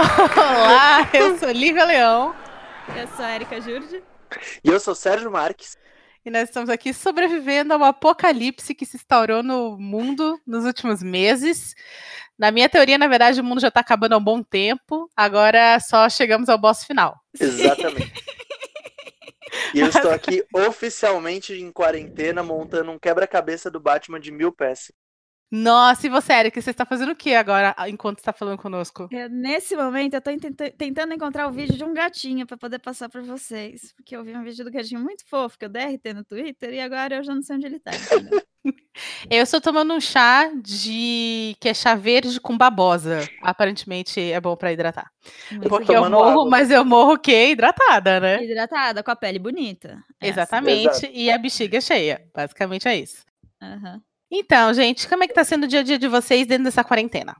Olá, eu sou Lívia Leão. Eu sou a Erika Jurdi. E eu sou Sérgio Marques. E nós estamos aqui sobrevivendo a um apocalipse que se instaurou no mundo nos últimos meses. Na minha teoria, na verdade, o mundo já está acabando há um bom tempo. Agora só chegamos ao boss final. Exatamente. E eu estou aqui oficialmente em quarentena montando um quebra-cabeça do Batman de mil peças. Nossa, e você, Erika, você está fazendo o que agora enquanto está falando conosco? Eu, nesse momento, eu estou tentando encontrar o vídeo de um gatinho para poder passar para vocês. Porque eu vi um vídeo do gatinho muito fofo que eu DRT no Twitter e agora eu já não sei onde ele está. eu estou tomando um chá de que é chá verde com babosa. Aparentemente é bom para hidratar. Muito porque eu morro, água. mas eu morro que hidratada, né? Hidratada, com a pele bonita. Exatamente. E a bexiga cheia. Basicamente é isso. Uhum. Então, gente, como é que tá sendo o dia a dia de vocês dentro dessa quarentena?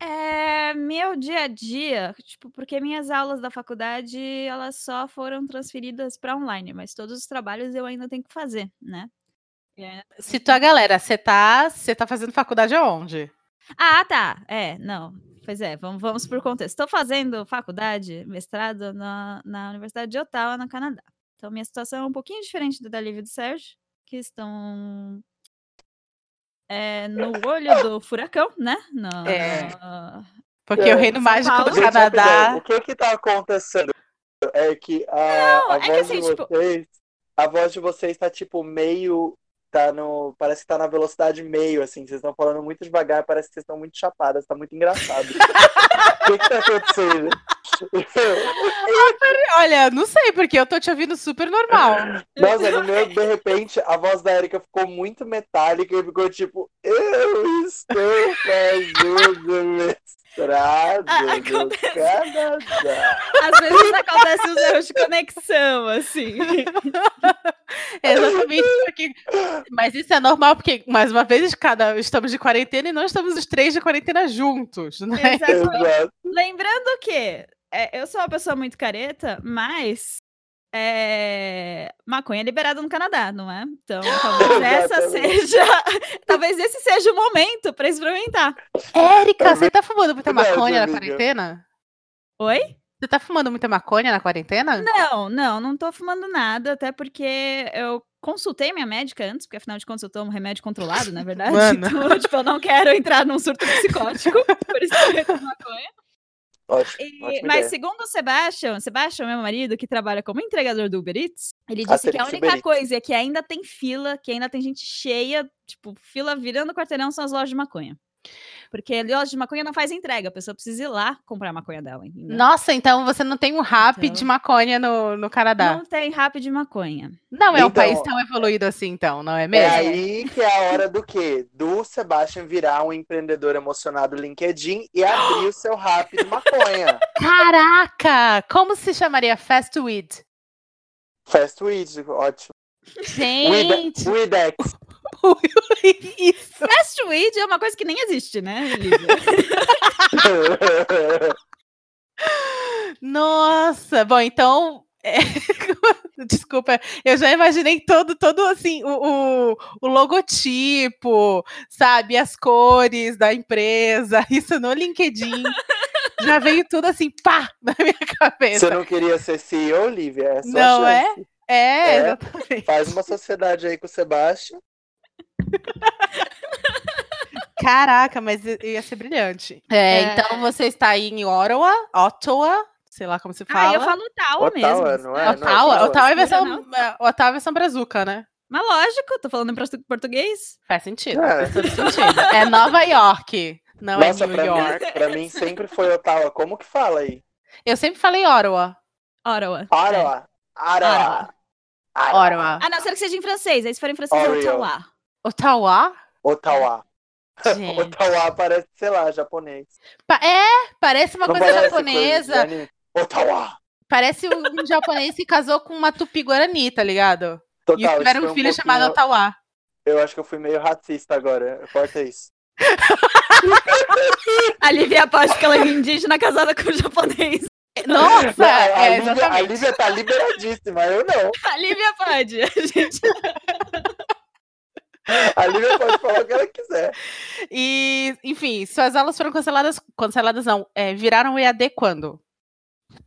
É, meu dia a dia, tipo, porque minhas aulas da faculdade, elas só foram transferidas para online, mas todos os trabalhos eu ainda tenho que fazer, né? É. Se tua galera, você tá, você tá fazendo faculdade aonde? Ah, tá. É, não. Pois é, vamos, vamos por contexto. Estou fazendo faculdade, mestrado na, na Universidade de Ottawa, no Canadá. Então, minha situação é um pouquinho diferente da Lívia e do Sérgio que estão é, no olho do furacão, né? No, é. Porque é. o Reino Mágico do Canadá. O que que tá acontecendo? É que a, Não, a é voz assim, de tipo vocês. Tipo... A voz de vocês tá tipo meio. Tá no. Parece que tá na velocidade meio, assim. Vocês estão falando muito devagar, parece que vocês estão muito chapadas, tá muito engraçado. o que, que tá acontecendo? Olha, não sei, porque eu tô te ouvindo super normal. Nossa, no meu, de repente, a voz da Erika ficou muito metálica e ficou tipo, eu estou fazendo mestrado no Canadá. Às vezes acontece os erros de conexão, assim. Exatamente porque. Mas isso é normal, porque, mais uma vez, cada estamos de quarentena e não estamos os três de quarentena juntos, né? Exato. Lembrando que é, eu sou uma pessoa muito careta, mas é, maconha é liberada no Canadá, não é? Então, talvez essa seja. talvez esse seja o momento para experimentar. Érica, você tá fumando muita maconha na quarentena? Oi? Você tá fumando muita maconha na quarentena? Não, não, não tô fumando nada, até porque eu consultei minha médica antes, porque afinal de contas eu tomo remédio controlado, na verdade. Mano. Então, tipo, eu não quero entrar num surto psicótico, por isso que eu maconha. Ótimo, e, mas segundo o Sebastian, Sebastian, meu marido, que trabalha como entregador do Uber Eats, ele disse que a única coisa é que ainda tem fila, que ainda tem gente cheia, tipo, fila virando quarteirão são as lojas de maconha. Porque loja de maconha não faz entrega, a pessoa precisa ir lá comprar a maconha dela. Entendeu? Nossa, então você não tem um rap então... de maconha no, no Canadá? Não tem rap de maconha. Não é então, um país tão evoluído assim, então, não é mesmo? É aí que é a hora do quê? Do Sebastian virar um empreendedor emocionado LinkedIn e abrir o seu rap de maconha. Caraca! Como se chamaria Fast Weed? Fast Weed, ótimo. Gente! Weed, X. Isso. Fast weed é uma coisa que nem existe, né, Nossa, bom, então. É... Desculpa, eu já imaginei todo, todo assim, o, o, o, logotipo, sabe, as cores da empresa, isso no LinkedIn. já veio tudo assim, pá, na minha cabeça. Você não queria ser CEO, Olivia? É não é? é? É, exatamente. Faz uma sociedade aí com o Sebastião. Caraca, mas ia ser brilhante. É, é. Então você está aí em Ottawa, Ottawa, sei lá como se fala. Ah, eu falo Ottawa, Ottawa mesmo. Não é, Ottawa, não é Ottawa é versão, é, Ottawa é versão brazuca, né? Mas lógico, tô falando em português. Faz sentido, é. faz todo sentido. É Nova York, não Nossa, é New pra York. Mim, pra mim sempre foi Ottawa. Como que fala aí? Eu sempre falei Ottawa. Ottawa. Ottawa. Ottawa. Ottawa. Ah, não, será que seja em francês. Aí se for em francês, é Ottawa. Ottawa? Ottawa. Ottawa parece, sei lá, japonês. Pa é, parece uma Não coisa parece japonesa. Coisa Ottawa. Parece um japonês que casou com uma tupi-guarani, tá ligado? Total, e tiveram um filho um chamado Ottawa. Eu acho que eu fui meio racista agora. Corta isso. a Lívia aposta que ela é indígena casada com um japonês. Nossa, não, a, é, Lívia, a Lívia tá liberadíssima, eu não. A Lívia pode. A gente... A Lívia pode falar o que ela quiser. E, enfim, suas aulas foram canceladas, canceladas não, é, viraram EAD quando?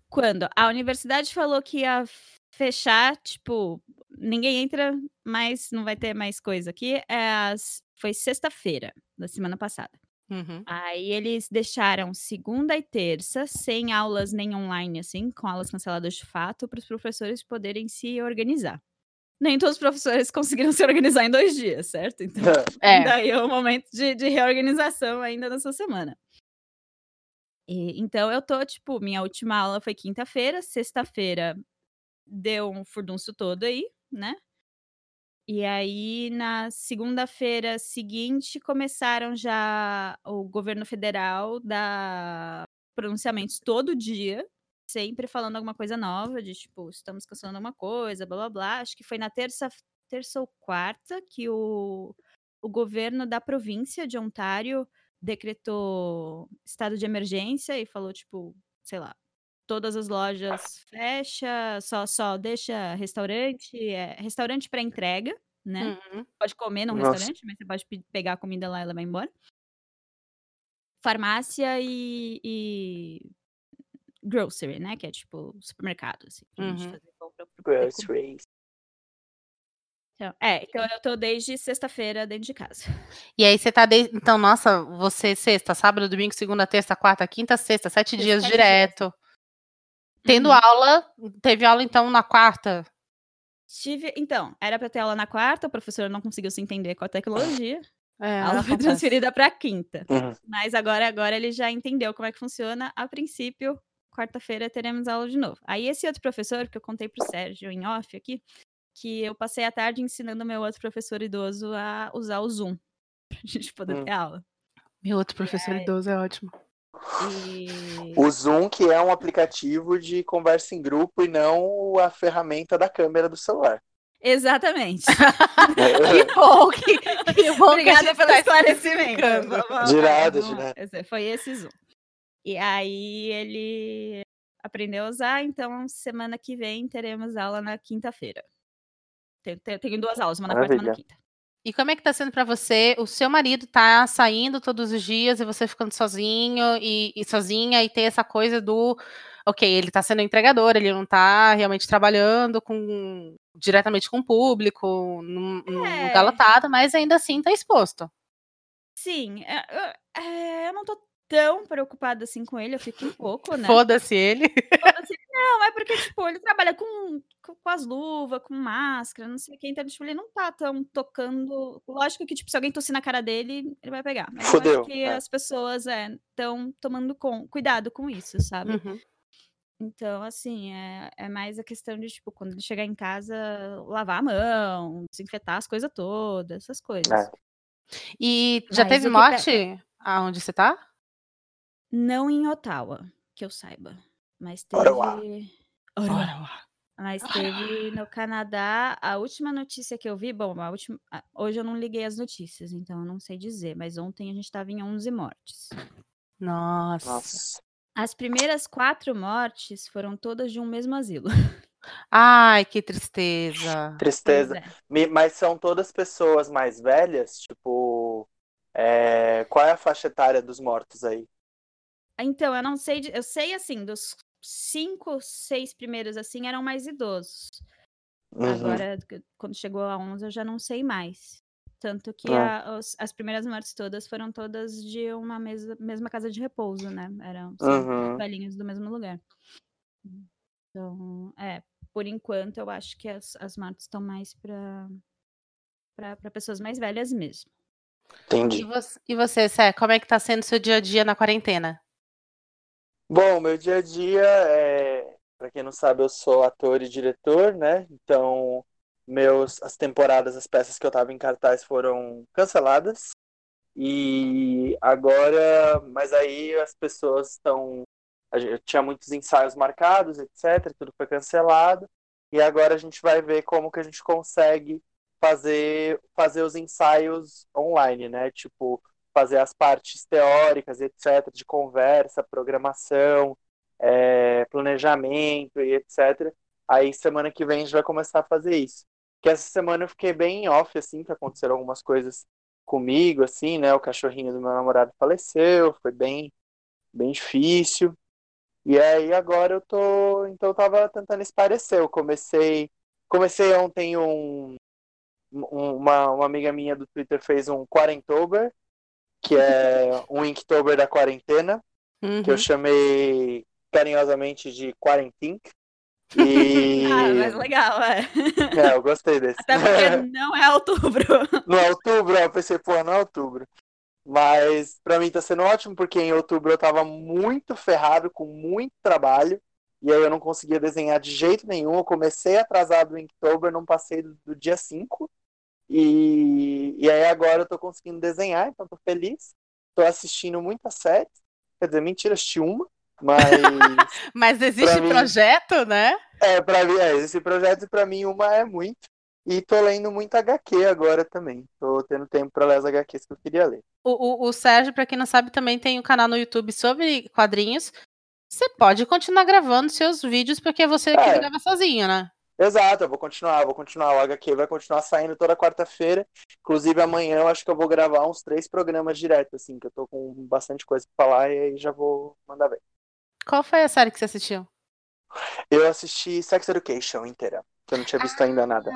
Quando? A universidade falou que ia fechar, tipo, ninguém entra, mas não vai ter mais coisa aqui. É, foi sexta-feira da semana passada. Uhum. Aí eles deixaram segunda e terça, sem aulas nem online, assim, com aulas canceladas de fato, para os professores poderem se organizar. Nem todos os professores conseguiram se organizar em dois dias, certo? Então, É. daí é um momento de, de reorganização ainda nessa semana. E, então, eu tô, tipo, minha última aula foi quinta-feira, sexta-feira deu um furdunço todo aí, né? E aí, na segunda-feira seguinte, começaram já o governo federal dar pronunciamentos todo dia, sempre falando alguma coisa nova, de tipo, estamos cancelando alguma coisa, blá blá blá. Acho que foi na terça, terça ou quarta que o, o governo da província de Ontário decretou estado de emergência e falou, tipo, sei lá, todas as lojas fecha, só só deixa restaurante, é, restaurante para entrega, né? Uhum. Pode comer num Nossa. restaurante, mas você pode pe- pegar a comida lá e levar embora. Farmácia e, e grocery, né? Que é tipo supermercado, assim, pra gente Uhum. fazer compra. Groceries. Então, é, então eu tô desde sexta-feira dentro de casa. E aí você tá de... Então, nossa, você sexta, sábado, domingo, segunda, terça, quarta, quinta, sexta, sete Sexta, dias sete direto. Tendo Uhum. aula, teve aula então na quarta. Tive, então, era pra ter aula na quarta, o professor não conseguiu se entender com a tecnologia. É, A aula foi transferida pra quinta. Uhum. Mas agora, agora ele já entendeu como é que funciona. A princípio, quarta-feira teremos aula de novo. Aí esse outro professor, que eu contei pro Sérgio em off aqui, que eu passei a tarde ensinando meu outro professor idoso a usar o Zoom pra gente poder Hum. ter aula. Meu outro professor idoso é ótimo. E O Zoom, que é um aplicativo de conversa em grupo e não a ferramenta da câmera do celular. exatamente. Que bom que, que bom Obrigada que a pelo tá esclarecimento. De nada, de nada. Foi esse Zoom. E aí ele aprendeu a usar, então semana que vem teremos aula na quinta-feira. Tenho, tenho- tenho duas aulas, uma na quarta e uma na quinta. E como é que tá sendo pra você? O seu marido tá saindo todos os dias e você ficando sozinho e, e sozinha e ter essa coisa do, ok, ele tá sendo entregador, ele não tá realmente trabalhando com diretamente com o público, num, É. mas ainda assim tá exposto. Sim, é, eu, é, eu não tô tão preocupada assim com ele, eu fico um pouco, né? Foda-se ele. Foda-se. Não, é porque, tipo, ele trabalha com, com, com as luvas, com máscara, não sei o que, então, tipo, ele não tá tão tocando. Lógico que, tipo, se alguém tossir na cara dele, ele vai pegar. Mas acho que é. as pessoas estão tomando com, cuidado com isso, sabe? Uhum. Então, assim, é, é mais a questão de, tipo, quando ele chegar em casa, lavar a mão, desinfetar as coisas todas, essas coisas. É. E já Mas teve morte aonde você tá? Não em Ottawa, que eu saiba. Mas teve. Ottawa. Ottawa. Mas teve no Canadá, a última notícia que eu vi, bom, a última, hoje eu não liguei as notícias, então eu não sei dizer, mas ontem a gente estava em 11 mortes. Nossa. Nossa. As primeiras quatro mortes foram todas de um mesmo asilo. Ai, que tristeza. Tristeza. é. Mas são todas pessoas mais velhas? Tipo, é, qual é a faixa etária dos mortos aí? Então, eu não sei, de- eu sei assim, dos cinco, seis primeiros assim eram mais idosos. Uhum. Agora, quando chegou a 11, eu já não sei mais. Tanto que É. a- os- as primeiras mortes todas foram todas de uma mesa- mesma casa de repouso, né? Eram Uhum. velhinhos do mesmo lugar. Então, é, por enquanto, eu acho que as, as mortes estão mais para para pessoas mais velhas mesmo. E Entendi. você, e você, Sé, como é que tá sendo seu dia a dia na quarentena? Bom, meu dia a dia é, para quem não sabe, eu sou ator e diretor, né? Então, meus as temporadas, as peças que eu tava em cartaz foram canceladas. E agora, mas aí as pessoas estão eu tinha muitos ensaios marcados, etc, tudo foi cancelado. E agora a gente vai ver como que a gente consegue fazer fazer os ensaios online, né? Tipo, fazer as partes teóricas, etc, de conversa, programação, é, planejamento e etc. Aí semana que vem a gente vai começar a fazer isso. que essa semana eu fiquei bem off, assim, que aconteceram algumas coisas comigo, assim, né? O cachorrinho do meu namorado faleceu, foi bem, bem difícil. E aí agora eu tô, então eu tava tentando esparecer. Eu comecei, comecei ontem um, uma, uma amiga minha do Twitter fez um Quarentober, que é um Inktober da quarentena, uhum. que eu uhum. chamei carinhosamente de Quarentink. E... Ah, mas legal, é. É, eu gostei desse. Até porque não é outubro. Não é outubro, eu pensei, pô, não é outubro. Mas para mim tá sendo ótimo, porque em outubro eu tava muito ferrado, com muito trabalho, e aí eu não conseguia desenhar de jeito nenhum. Eu comecei atrasado em outubro, não passei do, do dia 5. E, e aí agora eu tô conseguindo desenhar, então tô feliz. Tô assistindo muitas séries. Quer dizer, mentira, assisti uma. Mas. Mas existe mim, projeto, né? É, para mim, é, existe projeto e para mim uma é muito. E tô lendo muito HQ agora também. Tô tendo tempo para ler as HQs que eu queria ler. O, o, o Sérgio, para quem não sabe, também tem um canal no YouTube sobre quadrinhos. Você pode continuar gravando seus vídeos porque você é. grava sozinho, né? Exato, eu vou continuar, vou continuar. O HQ vai continuar saindo toda quarta-feira. Inclusive, amanhã eu acho que eu vou gravar uns três programas direto, assim, que eu tô com bastante coisa pra falar e aí já vou mandar ver. Qual foi a série que você assistiu? Eu assisti Sex Education inteira, que eu não tinha visto ah, ainda nada.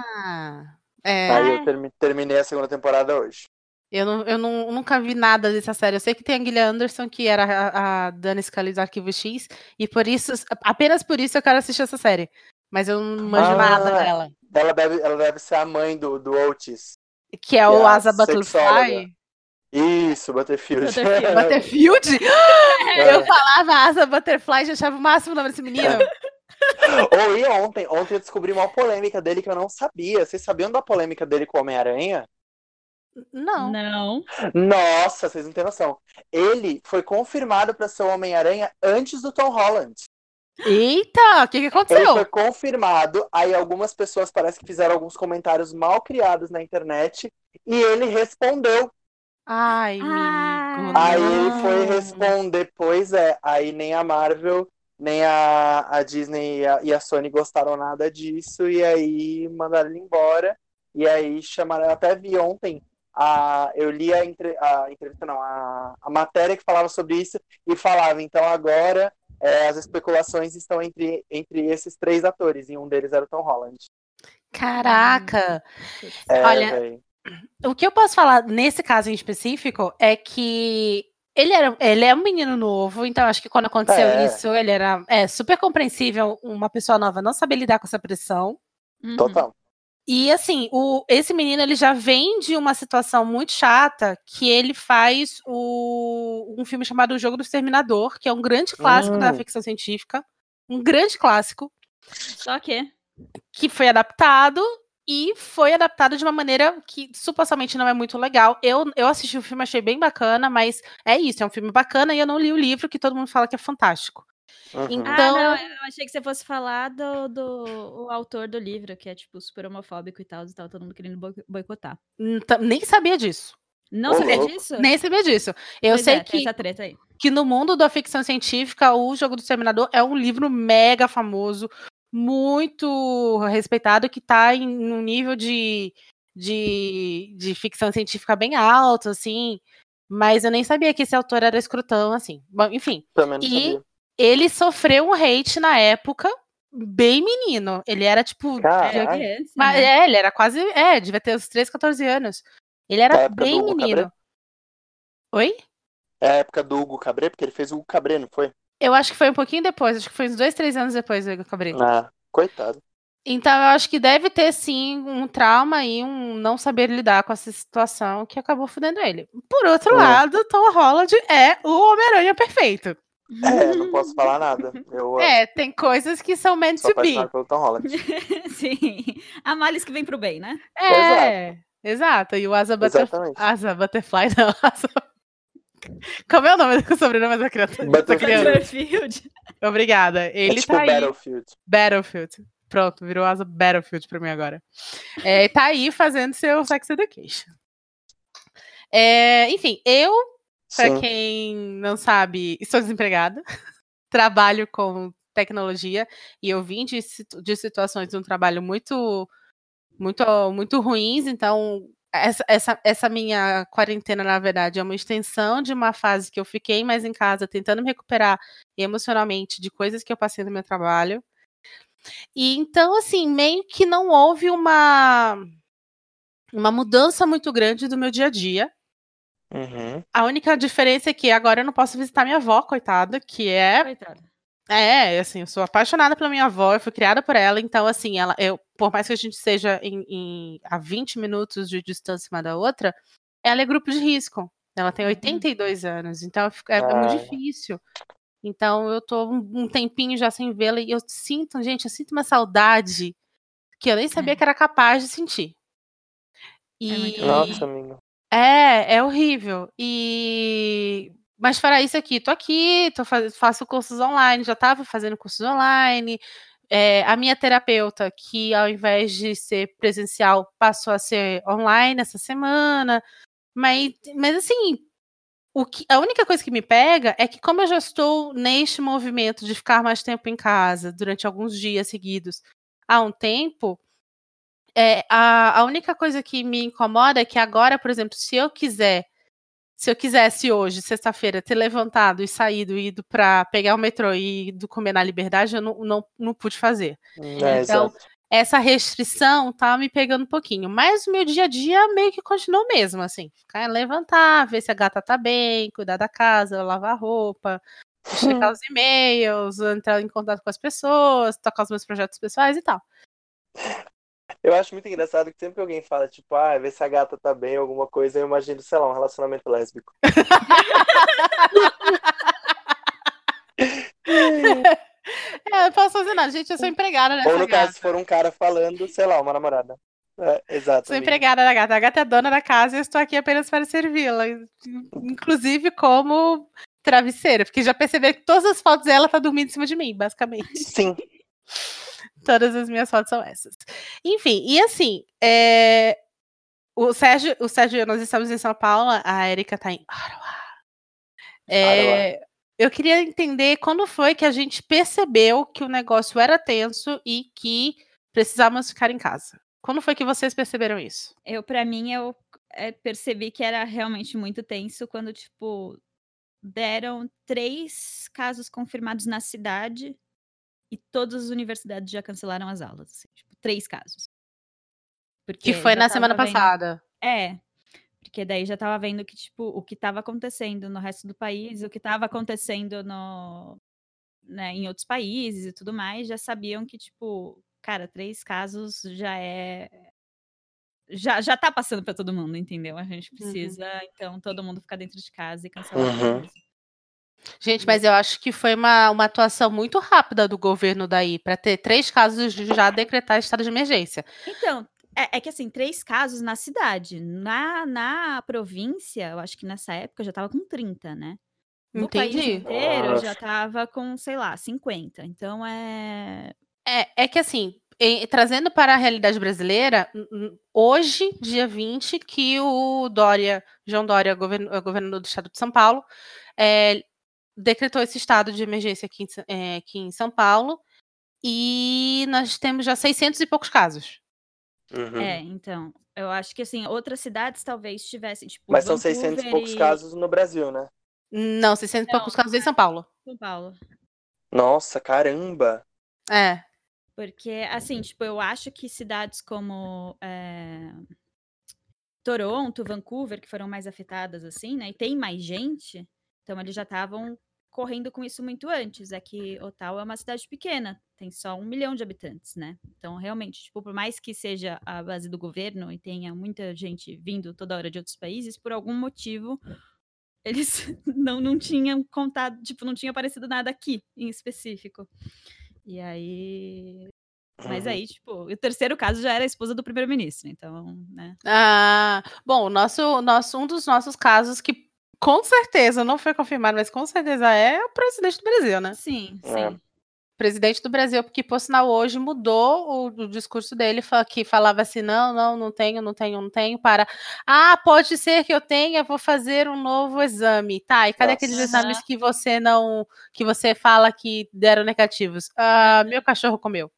É... Aí eu termi terminei a segunda temporada hoje. Eu, não, eu não, nunca vi nada dessa série. Eu sei que tem a Gillian Anderson, que era a, a Dani Scully do Arquivo X, e por isso, apenas por isso eu quero assistir essa série. Mas eu não manjo ah, nada dela. Ela deve, ela deve ser a mãe do, do Otis. Que é que o é Asa Butterfly. Isso, Butterfield. Butterfield? Butterfield? É. Eu falava Asa Butterfly, já achava o máximo o nome desse menino. Ou e ontem, ontem eu descobri uma polêmica dele que eu não sabia. Vocês sabiam da polêmica dele com o Homem-Aranha? Não. Não. Nossa, vocês não têm noção. Ele foi confirmado para ser o Homem-Aranha antes do Tom Holland. Eita, o que, que aconteceu? Ele foi confirmado, aí algumas pessoas parece que fizeram alguns comentários mal criados na internet e ele respondeu. Ai, amigo. Aí ele foi responder, pois é, aí nem a Marvel, nem a, a Disney e a, e a Sony gostaram nada disso, e aí mandaram ele embora, e aí chamaram, eu até vi ontem, a, eu li a, entre, a entrevista, não, a, a matéria que falava sobre isso, e falava, então agora é, as especulações estão entre, entre esses três atores, e um deles era o Tom Holland. Caraca! É, Olha, véio. o que eu posso falar nesse caso em específico é que ele, era, ele é um menino novo, então acho que quando aconteceu é. isso, ele era é, super compreensível uma pessoa nova não saber lidar com essa pressão. Total. E assim, o, esse menino ele já vem de uma situação muito chata que ele faz o, um filme chamado O Jogo do Exterminador, que é um grande clássico da ficção científica. Um grande clássico. Só que. Que foi adaptado e foi adaptado de uma maneira que supostamente não é muito legal. Eu, eu assisti o filme, achei bem bacana, mas é isso, é um filme bacana e eu não li o livro que todo mundo fala que é fantástico. Uhum. Então, ah, não, eu achei que você fosse falar do, do o autor do livro, que é tipo super homofóbico e tal, e tal, todo mundo querendo boicotar. Nem sabia disso. Não sabia disso? Nem sabia disso. Eu pois sei é, que, que no mundo da ficção científica, o Jogo do Exterminador é um livro mega famoso, muito respeitado, que tá em um nível de, de, de ficção científica bem alto, assim. Mas eu nem sabia que esse autor era escrutão, assim. Bom, enfim. Também não e sabia ele sofreu um hate na época, bem menino. Ele era tipo. Caraca. Mas, né? É, ele era quase. É, devia ter uns 13, 14 anos. Ele era bem menino. Oi? É a época do Hugo Cabré, porque ele fez o Hugo Cabré, não foi? Eu acho que foi um pouquinho depois, acho que foi uns dois, três anos depois do Hugo Cabré. Ah, coitado. Então eu acho que deve ter sim um trauma e um não saber lidar com essa situação que acabou fudendo ele. Por outro é. lado, Tom Holland é o Homem-Aranha perfeito. É, não posso falar nada. Eu, é, tem coisas que são meant to be. Pelo Tom Holland. Sim. Há males que vem pro bem, né? É, exato. exato. E o Asa, Butterfly. Asa Butterfly, não. Asa... Como é o nome do sobrenome da criança? Butterfield. Obrigada. Ele é tipo tá aí. Battlefield. Battlefield. Pronto, virou asa Battlefield pra mim agora. É, tá aí fazendo seu Sex Education. É, enfim, eu para quem não sabe, estou desempregada. Trabalho com tecnologia e eu vim de, de situações de um trabalho muito muito, muito ruins, então essa, essa, essa minha quarentena, na verdade, é uma extensão de uma fase que eu fiquei mais em casa, tentando me recuperar emocionalmente de coisas que eu passei no meu trabalho. E então, assim, meio que não houve uma, uma mudança muito grande do meu dia a dia. Uhum. A única diferença é que agora eu não posso visitar minha avó, coitada, que é. Coitada. É, assim, eu sou apaixonada pela minha avó, eu fui criada por ela, então, assim, ela, eu, por mais que a gente seja em, em, a 20 minutos de distância uma da outra, ela é grupo de risco. Ela tem 82 uhum. anos, então é, é, muito difícil. Então eu tô um, um tempinho já sem vê-la e eu sinto, gente, eu sinto uma saudade que eu nem sabia é. que era capaz de sentir. É e... Nossa, amigo. É, é horrível. E mas para isso aqui, tô aqui, tô faz, faço cursos online, já estava fazendo cursos online. É, a minha terapeuta, que ao invés de ser presencial, passou a ser online essa semana. Mas, mas assim, o que, a única coisa que me pega é que, como eu já estou neste movimento de ficar mais tempo em casa durante alguns dias seguidos há um tempo, é, a, a única coisa que me incomoda é que agora, por exemplo, se eu quiser se eu quisesse hoje, sexta-feira, ter levantado e saído, ido para pegar o metrô e ido comer na liberdade, eu não, não, não pude fazer. É, então, exato. essa restrição tá me pegando um pouquinho. Mas o meu dia a dia meio que continua o mesmo, assim. Ficar, levantar, ver se a gata tá bem, cuidar da casa, lavar roupa, checar os e-mails, entrar em contato com as pessoas, tocar os meus projetos pessoais e tal. Eu acho muito engraçado que sempre que alguém fala, tipo, ah, vê se a gata tá bem, alguma coisa, eu imagino, sei lá, um relacionamento lésbico. é, eu posso fazer nada, gente, eu sou empregada nessa Ou no gata. caso, se for um cara falando, sei lá, uma namorada. É, exato. Sou empregada da gata. A gata é dona da casa e eu estou aqui apenas para servi-la. Inclusive como travesseira, porque já percebeu que todas as fotos dela tá dormindo em cima de mim, basicamente. Sim. Todas as minhas fotos são essas. Enfim, e assim, é... o Sérgio, o Sérgio, nós estamos em São Paulo, a Erika está em Ottawa. É... Eu queria entender quando foi que a gente percebeu que o negócio era tenso e que precisávamos ficar em casa. Quando foi que vocês perceberam isso? Eu, para mim, eu é, percebi que era realmente muito tenso quando, tipo, deram três casos confirmados na cidade e todas as universidades já cancelaram as aulas. Assim, tipo, três casos. Porque que foi na semana vendo... passada. É. Porque daí já tava vendo que, tipo, o que estava acontecendo no resto do país, o que estava acontecendo no, né, em outros países e tudo mais, já sabiam que, tipo, cara, três casos já é. Já, já tá passando para todo mundo, entendeu? A gente uhum. precisa, uhum. então, todo mundo ficar dentro de casa e cancelar uhum. Gente, mas eu acho que foi uma, uma atuação muito rápida do governo daí, para ter três casos de já decretar estado de emergência. Então, é, é, que assim, três casos na cidade. Na, na província, eu acho que nessa época já tava com 30, né? No Entendi. país inteiro Nossa. já tava com, sei lá, 50. Então é. É, é que assim, em, trazendo para a realidade brasileira, hoje, dia 20, que o Dória, João Dória, governador do estado de São Paulo, é, decretou esse estado de emergência aqui, é, aqui em São Paulo e nós temos já 600 e poucos casos. Uhum. É, então, eu acho que assim, outras cidades talvez tivessem, tipo, Mas são 600 e poucos casos no Brasil, né? Não, 600 e poucos casos em São Paulo. São Paulo. Nossa, caramba! É. Porque, assim, tipo, eu acho que cidades como é... Toronto, Vancouver, que foram mais afetadas, assim, né? E tem mais gente, então eles já estavam correndo com isso muito antes. É que Ottawa é uma cidade pequena, tem só um milhão de habitantes, né? Então, realmente, tipo, por mais que seja a base do governo e tenha muita gente vindo toda hora de outros países, por algum motivo eles não, não tinham contado, tipo, não tinha aparecido nada aqui em específico. E aí. Mas uhum. aí, tipo, o terceiro caso já era a esposa do primeiro-ministro, então, né? Ah, bom, nosso, nosso, um dos nossos casos que com certeza, não foi confirmado, mas com certeza é o presidente do Brasil, né? Sim, é. sim. É. Presidente do Brasil, porque, por sinal, hoje mudou o, o, discurso dele, que falava assim: não, não, não tenho, não tenho, não tenho, para. Ah, pode ser que eu tenha, vou fazer um novo exame. Tá, e cadê Nossa. aqueles exames que você não. que você fala que deram negativos? Ah, meu cachorro comeu.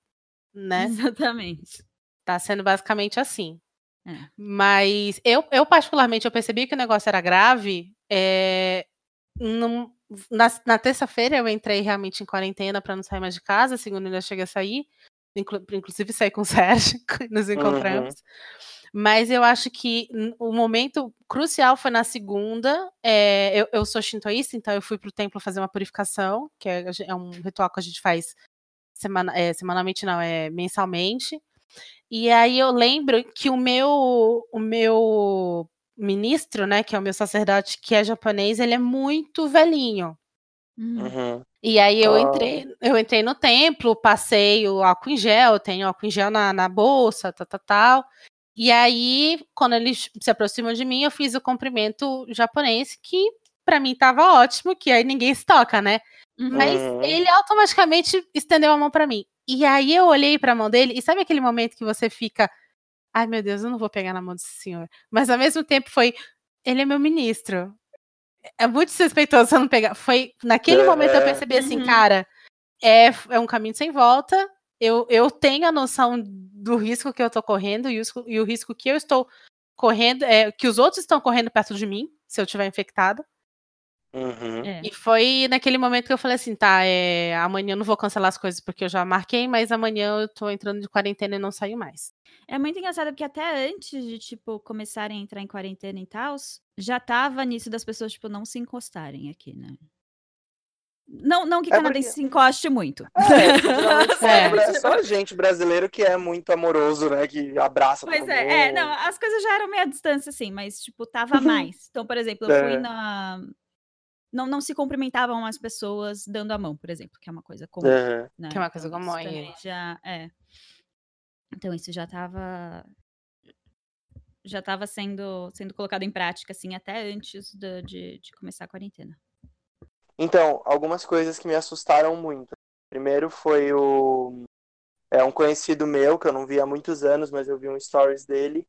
Né? Exatamente. Tá sendo basicamente assim. É. Mas eu, eu, particularmente, eu percebi que o negócio era grave. É, na, na terça-feira eu entrei realmente em quarentena para não sair mais de casa, segunda ainda cheguei a sair. Inclu, inclusive saí com o Sérgio, nos encontramos. Uhum. Mas eu acho que o momento crucial foi na segunda. É, eu, eu, sou shintoísta, então eu fui para o templo fazer uma purificação, que é, é, um ritual que a gente faz semana, é, semanalmente, não, é mensalmente. E aí eu lembro que o meu, o meu ministro, né, que é o meu sacerdote, que é japonês, ele é muito velhinho. Hum. Uhum. E aí eu entrei, eu entrei no templo, passei o álcool em gel, tenho álcool em gel na, na bolsa, tal, tal, tal. E aí, quando eles se aproximam de mim, eu fiz o cumprimento japonês, que para mim tava ótimo, que aí ninguém se toca, né? Uhum. Mas ele automaticamente estendeu a mão para mim. E aí eu olhei para a mão dele, e sabe aquele momento que você fica, ai meu Deus, eu não vou pegar na mão desse senhor. Mas ao mesmo tempo foi, ele é meu ministro. É muito suspeitoso você não pegar. Foi naquele momento eu percebi assim, uhum. cara, é, é um caminho sem volta. Eu, eu tenho a noção do risco que eu tô correndo e o, e o risco que eu estou correndo, é, que os outros estão correndo perto de mim, se eu tiver infectada. Uhum. É. E foi naquele momento que eu falei assim, tá, é, amanhã eu não vou cancelar as coisas porque eu já marquei, mas amanhã eu tô entrando de quarentena e não saio mais. É muito engraçado porque até antes de, tipo, começarem a entrar em quarentena e tal, já tava nisso das pessoas, tipo, não se encostarem aqui, né? Não, não que é canadense porque... se encoste muito. É, é, é, só a gente brasileiro que é muito amoroso, né? Que abraça pois todo é, mundo. é, não, as coisas já eram meio à distância, assim, mas, tipo, tava mais. Então, por exemplo, eu fui é. na não, não se cumprimentavam as pessoas dando a mão, por exemplo, que é uma coisa comum. Uhum. Né? Que é uma coisa então, comum aí. Já, é. Então isso já estava já estava sendo, sendo colocado em prática, assim, até antes de, de, de, começar a quarentena. Então, algumas coisas que me assustaram muito. Primeiro foi o... É um conhecido meu, que eu não vi há muitos anos, mas eu vi um stories dele,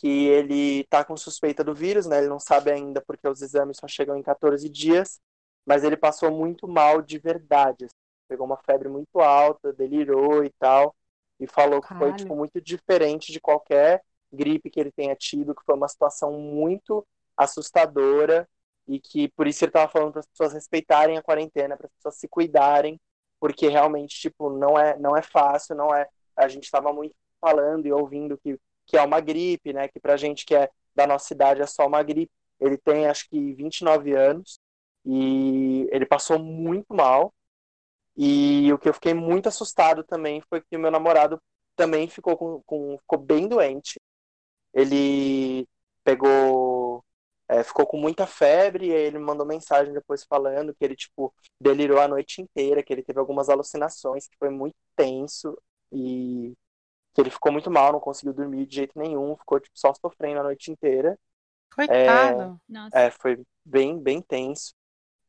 que ele está com suspeita do vírus, né? Ele não sabe ainda porque os exames só chegam em 14 dias, mas ele passou muito mal de verdade. Assim. Pegou uma febre muito alta, delirou e tal, e falou Caralho. que foi tipo muito diferente de qualquer gripe que ele tenha tido, que foi uma situação muito assustadora e que por isso ele estava falando para as pessoas respeitarem a quarentena, para as pessoas se cuidarem, porque realmente tipo não é não é fácil, não é. A gente estava muito falando e ouvindo que que é uma gripe, né? Que pra gente que é da nossa idade é só uma gripe. Ele tem acho que 29 anos e ele passou muito mal. E o que eu fiquei muito assustado também foi que o meu namorado também ficou com, com ficou bem doente. Ele pegou é, ficou com muita febre e aí ele mandou mensagem depois falando que ele tipo delirou a noite inteira, que ele teve algumas alucinações, que foi muito tenso e que ele ficou muito mal, não conseguiu dormir de jeito nenhum, ficou tipo, só sofrendo a noite inteira. Coitado. É, é, foi bem, bem tenso.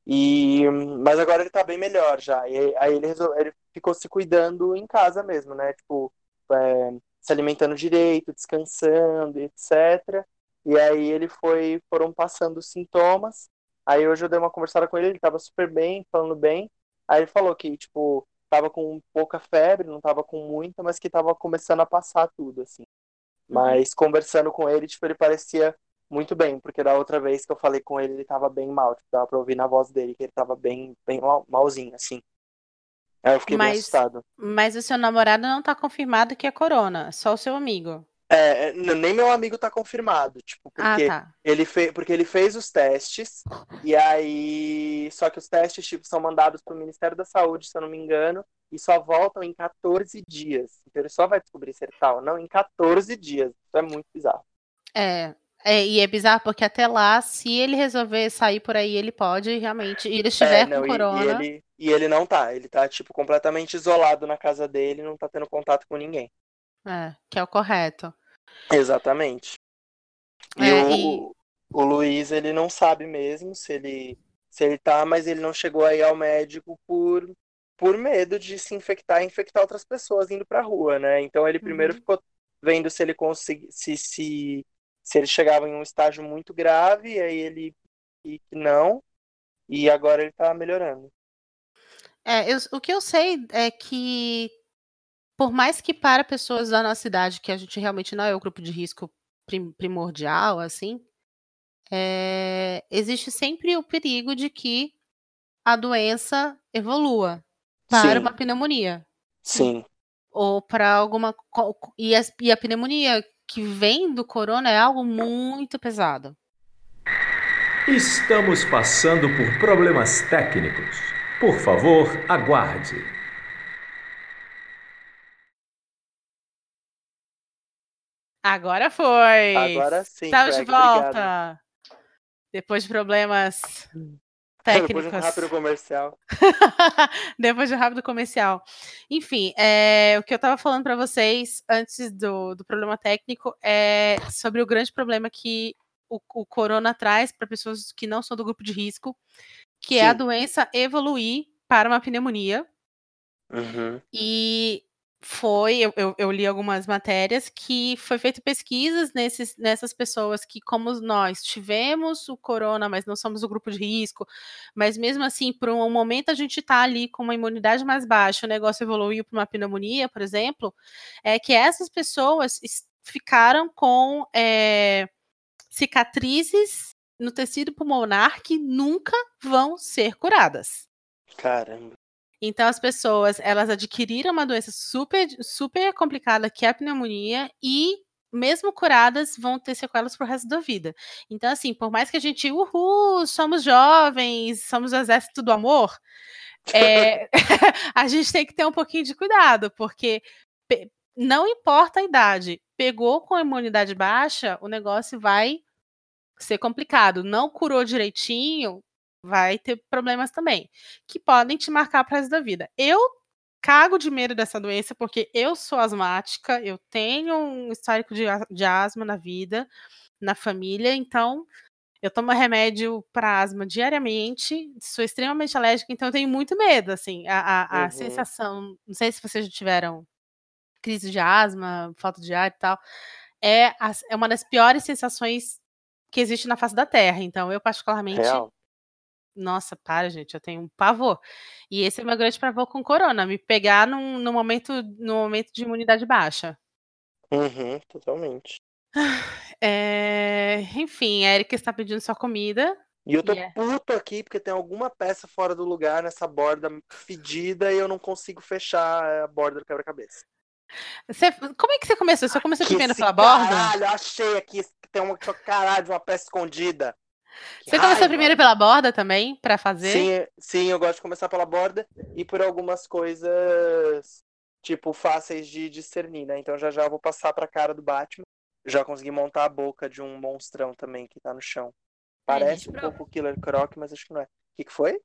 E, mas agora ele tá bem melhor já. E aí ele, resol... ele ficou se cuidando em casa mesmo, né? Tipo, é, se alimentando direito, descansando, etc. E aí ele foi, foram passando os sintomas. Aí hoje eu dei uma conversada com ele, ele tava super bem, falando bem. Aí ele falou que, tipo, tava com pouca febre, não tava com muita, mas que tava começando a passar tudo, assim. Uhum. Mas conversando com ele, tipo, ele parecia muito bem, porque da outra vez que eu falei com ele, ele tava bem mal, tipo, dava pra ouvir na voz dele que ele tava bem, bem mal, malzinho, assim. Aí eu fiquei mas, bem assustado. Mas o seu namorado não tá confirmado que é corona, só o seu amigo. É, é nem meu amigo tá confirmado, tipo, ah, porque, ah, tá. ele, fe porque ele fez os testes, e aí. Só que os testes, tipo, são mandados pro Ministério da Saúde, se eu não me engano, e só voltam em 14 dias. Então ele só vai descobrir se ele tá ou não em 14 dias. Isso é muito bizarro. É, é, e é bizarro porque até lá, se ele resolver sair por aí, ele pode realmente. E ele estiver é, não, com corona. E, e, ele, e ele não tá. Ele tá, tipo, completamente isolado na casa dele, não tá tendo contato com ninguém. É, que é o correto. Exatamente. E, é, o, e... o Luiz, ele não sabe mesmo se ele, se ele tá, mas ele não chegou aí ao médico por, por medo de se infectar e infectar outras pessoas indo pra rua, né? Então ele primeiro uhum. ficou vendo se ele conseguia, se, se, se ele chegava em um estágio muito grave, aí ele e não, e agora ele tá melhorando. É, eu, o que eu sei é que por mais que para pessoas da nossa idade, que a gente realmente não é o grupo de risco primordial, assim, é, existe sempre o perigo de que a doença evolua para Sim. uma pneumonia. Sim. Ou para alguma. E a, e a pneumonia que vem do corona é algo muito pesado. Estamos passando por problemas técnicos. Por favor, aguarde. Agora foi. Agora sim. Estamos de volta. Obrigado. Depois de problemas técnicos. Depois de um rápido comercial. Depois de um rápido comercial. Enfim, é, o que eu estava falando para vocês antes do, do problema técnico é sobre o grande problema que o, o corona traz para pessoas que não são do grupo de risco, que Sim. é a doença evoluir para uma pneumonia. Uhum. E foi, eu, eu, eu, li algumas matérias que foi feito pesquisas nesses, nessas pessoas que, como nós, tivemos o corona, mas não somos o grupo de risco, mas mesmo assim, por um momento a gente está ali com uma imunidade mais baixa, o negócio evoluiu para uma pneumonia, por exemplo, é que essas pessoas ficaram com é, cicatrizes no tecido pulmonar que nunca vão ser curadas. Caramba. Então as pessoas, elas adquiriram uma doença super super complicada que é a pneumonia e mesmo curadas vão ter sequelas pro resto da vida. Então assim, por mais que a gente, uhul, somos jovens, somos o exército do amor, é, a gente tem que ter um pouquinho de cuidado, porque não importa a idade, pegou com a imunidade baixa, o negócio vai ser complicado. Não curou direitinho, vai ter problemas também, que podem te marcar para da vida. Eu cago de medo dessa doença porque eu sou asmática, eu tenho um histórico de, de asma na vida, na família, então eu tomo remédio para asma diariamente, sou extremamente alérgica, então eu tenho muito medo, assim, a, a, a uhum. sensação, não sei se vocês já tiveram crise de asma, falta de ar e tal, é, a, é uma das piores sensações que existe na face da Terra, então eu particularmente Real. Nossa, para, gente, eu tenho um pavor. E esse é o meu grande pavor com corona, me pegar num, num momento, num momento de imunidade baixa. Uhum, totalmente. É, enfim, a Erika está pedindo sua comida. E eu tô yeah. puto aqui porque tem alguma peça fora do lugar nessa borda fedida e eu não consigo fechar a borda do quebra-cabeça. Você, como é que você começou? Você começou primeiro pela borda? Caralho, achei aqui que tem uma caralho de uma peça escondida. Você raiva. começou primeiro pela borda também, para fazer? Sim, sim, eu gosto de começar pela borda e por algumas coisas, tipo, fáceis de discernir, né? Então já já eu vou passar pra cara do Batman. Já consegui montar a boca de um monstrão também que tá no chão. Parece um pouco o Killer Croc, mas acho que não é. O que, que foi?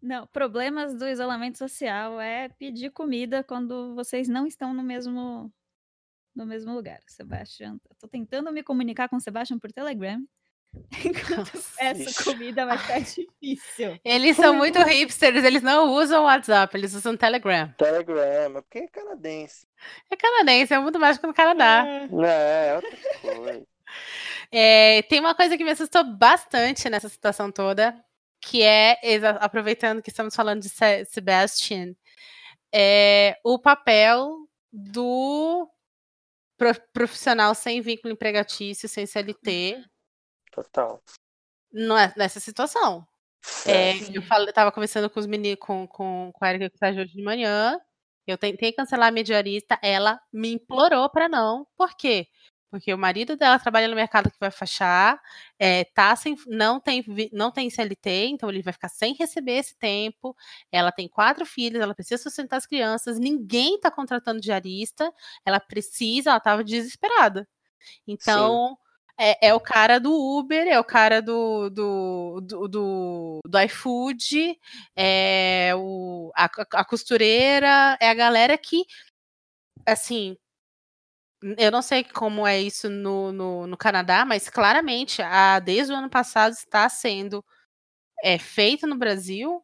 Não, problemas do isolamento social é pedir comida quando vocês não estão no mesmo no mesmo lugar. Sebastião, tô tentando me comunicar com o Sebastião por Telegram. essa comida vai ficar difícil. Eles são muito hipsters, eles não usam WhatsApp, eles usam Telegram. Telegram, porque é canadense. É canadense, é muito mais que no Canadá. É, é outra coisa. É, tem uma coisa que me assustou bastante nessa situação toda, que é, aproveitando que estamos falando de Sebastian, é o papel do profissional sem vínculo empregatício, sem CLT, Total. Não é nessa situação. É, eu falei, tava conversando com os meninos, com, com, com a Erika que está hoje de manhã. Eu tentei cancelar a mediarista, ela me implorou para não. Por quê? Porque o marido dela trabalha no mercado que vai fechar, é, tá sem, não, tem, não tem CLT, então ele vai ficar sem receber esse tempo. Ela tem quatro filhos, ela precisa sustentar as crianças, ninguém está contratando diarista, ela precisa, ela estava desesperada. Então, Sim. É, é, o cara do Uber, é o cara do, do, do, do, do iFood, é o, a, a costureira, é a galera que, assim, eu não sei como é isso no, no, no Canadá, mas claramente, a, desde o ano passado, está sendo é, feita no Brasil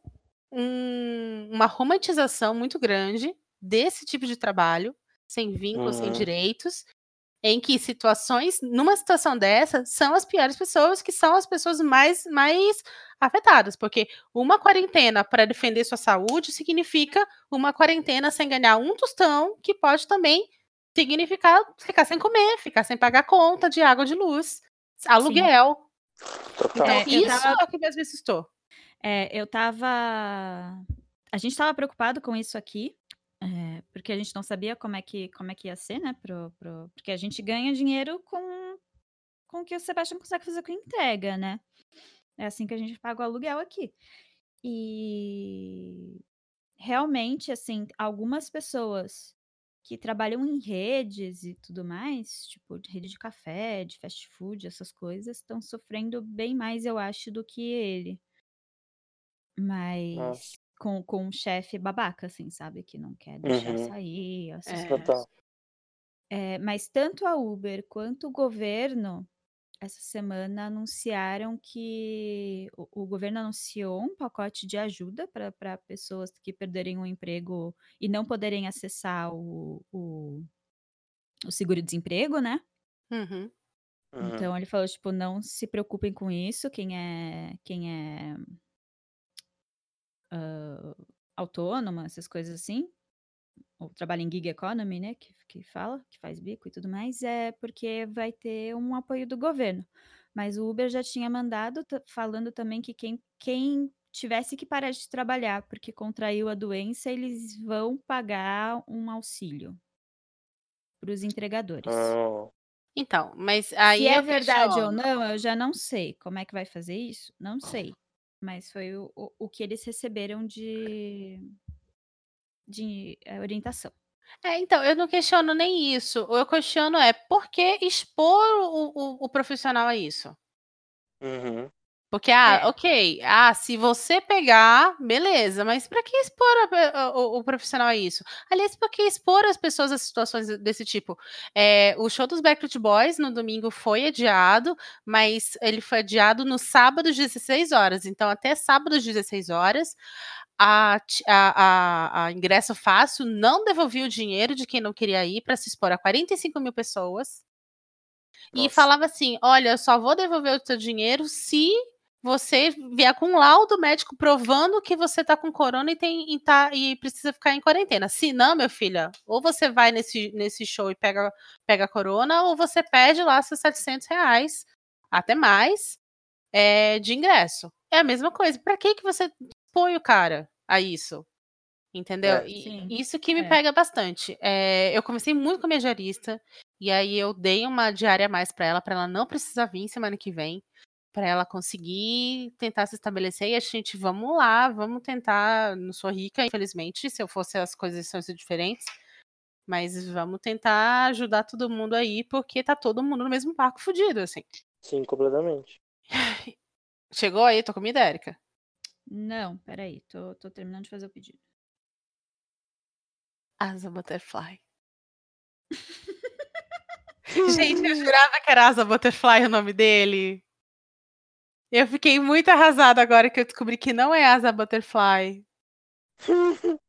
um, uma romantização muito grande desse tipo de trabalho, sem vínculos, uhum. sem direitos, em que situações, numa situação dessa, são as piores pessoas, que são as pessoas mais, mais afetadas, porque uma quarentena para defender sua saúde significa uma quarentena sem ganhar um tostão, que pode também significar ficar sem comer, ficar sem pagar conta de água de luz, aluguel. Então, é, isso tava... é o que mais me assustou. É, eu tava. A gente estava preocupado com isso aqui, é, porque a gente não sabia como é que, como é que ia ser, né? Pro, pro... Porque a gente ganha dinheiro com, com o que o Sebastião consegue fazer com entrega, né? É assim que a gente paga o aluguel aqui. E realmente, assim, algumas pessoas que trabalham em redes e tudo mais, tipo, de rede de café, de fast food, essas coisas, estão sofrendo bem mais, eu acho, do que ele. Mas Nossa. Com, com um chefe babaca, assim, sabe? Que não quer deixar uhum. sair. Essas é. É, mas tanto a Uber quanto o governo, essa semana, anunciaram que. O, o governo anunciou um pacote de ajuda para pessoas que perderem o emprego e não poderem acessar o, o, o seguro-desemprego, né? Uhum. Então ele falou, tipo, não se preocupem com isso, quem é, quem é uh, autônoma, essas coisas assim, ou trabalha em gig economy, né, que, que fala, que faz bico e tudo mais, é porque vai ter um apoio do governo. Mas o Uber já tinha mandado falando também que quem, quem tivesse que parar de trabalhar porque contraiu a doença, eles vão pagar um auxílio para os entregadores. Oh. Então, mas aí. Se é verdade questiono. ou não, eu já não sei. Como é que vai fazer isso? Não sei. Mas foi o, o, o que eles receberam de, de eh, orientação. É, então, eu não questiono nem isso. O eu questiono é por que expor o, o, o profissional a isso? Uhum. Porque, ah, é. ok, ah, se você pegar, beleza, mas para que expor a, o, o, profissional a isso? Aliás, para que expor as pessoas a situações desse tipo? É, o show dos Backstreet Boys no domingo foi adiado, mas ele foi adiado no sábado às 16 horas. Então, até sábado às 16 horas, a, a, a, a ingresso fácil não devolvia o dinheiro de quem não queria ir para se expor a 45 mil pessoas. Nossa. E falava assim: olha, eu só vou devolver o seu dinheiro se você vier com um laudo médico provando que você tá com corona e, tem, e, tá, e precisa ficar em quarentena. Se não, meu filha, ou você vai nesse, nesse show e pega, pega a corona, ou você perde lá seus 700 reais, até mais, é, de ingresso. É a mesma coisa. Para que, que você põe o cara a isso? Entendeu? É, e, isso que me é. pega bastante. É, eu comecei muito com a minha diarista, e aí eu dei uma diária a mais para ela, para ela não precisar vir semana que vem para ela conseguir tentar se estabelecer e a gente, vamos lá, vamos tentar. Não sou rica, infelizmente, se eu fosse as coisas são diferentes, mas vamos tentar ajudar todo mundo aí, porque tá todo mundo no mesmo barco fudido, assim. Sim, completamente. Chegou aí tua comida, Érica? Não, peraí, tô, tô terminando de fazer o pedido. Asa Butterfly. Gente, eu jurava que era Asa Butterfly o nome dele. Eu fiquei muito arrasada agora que eu descobri que não é Asa Butterfly.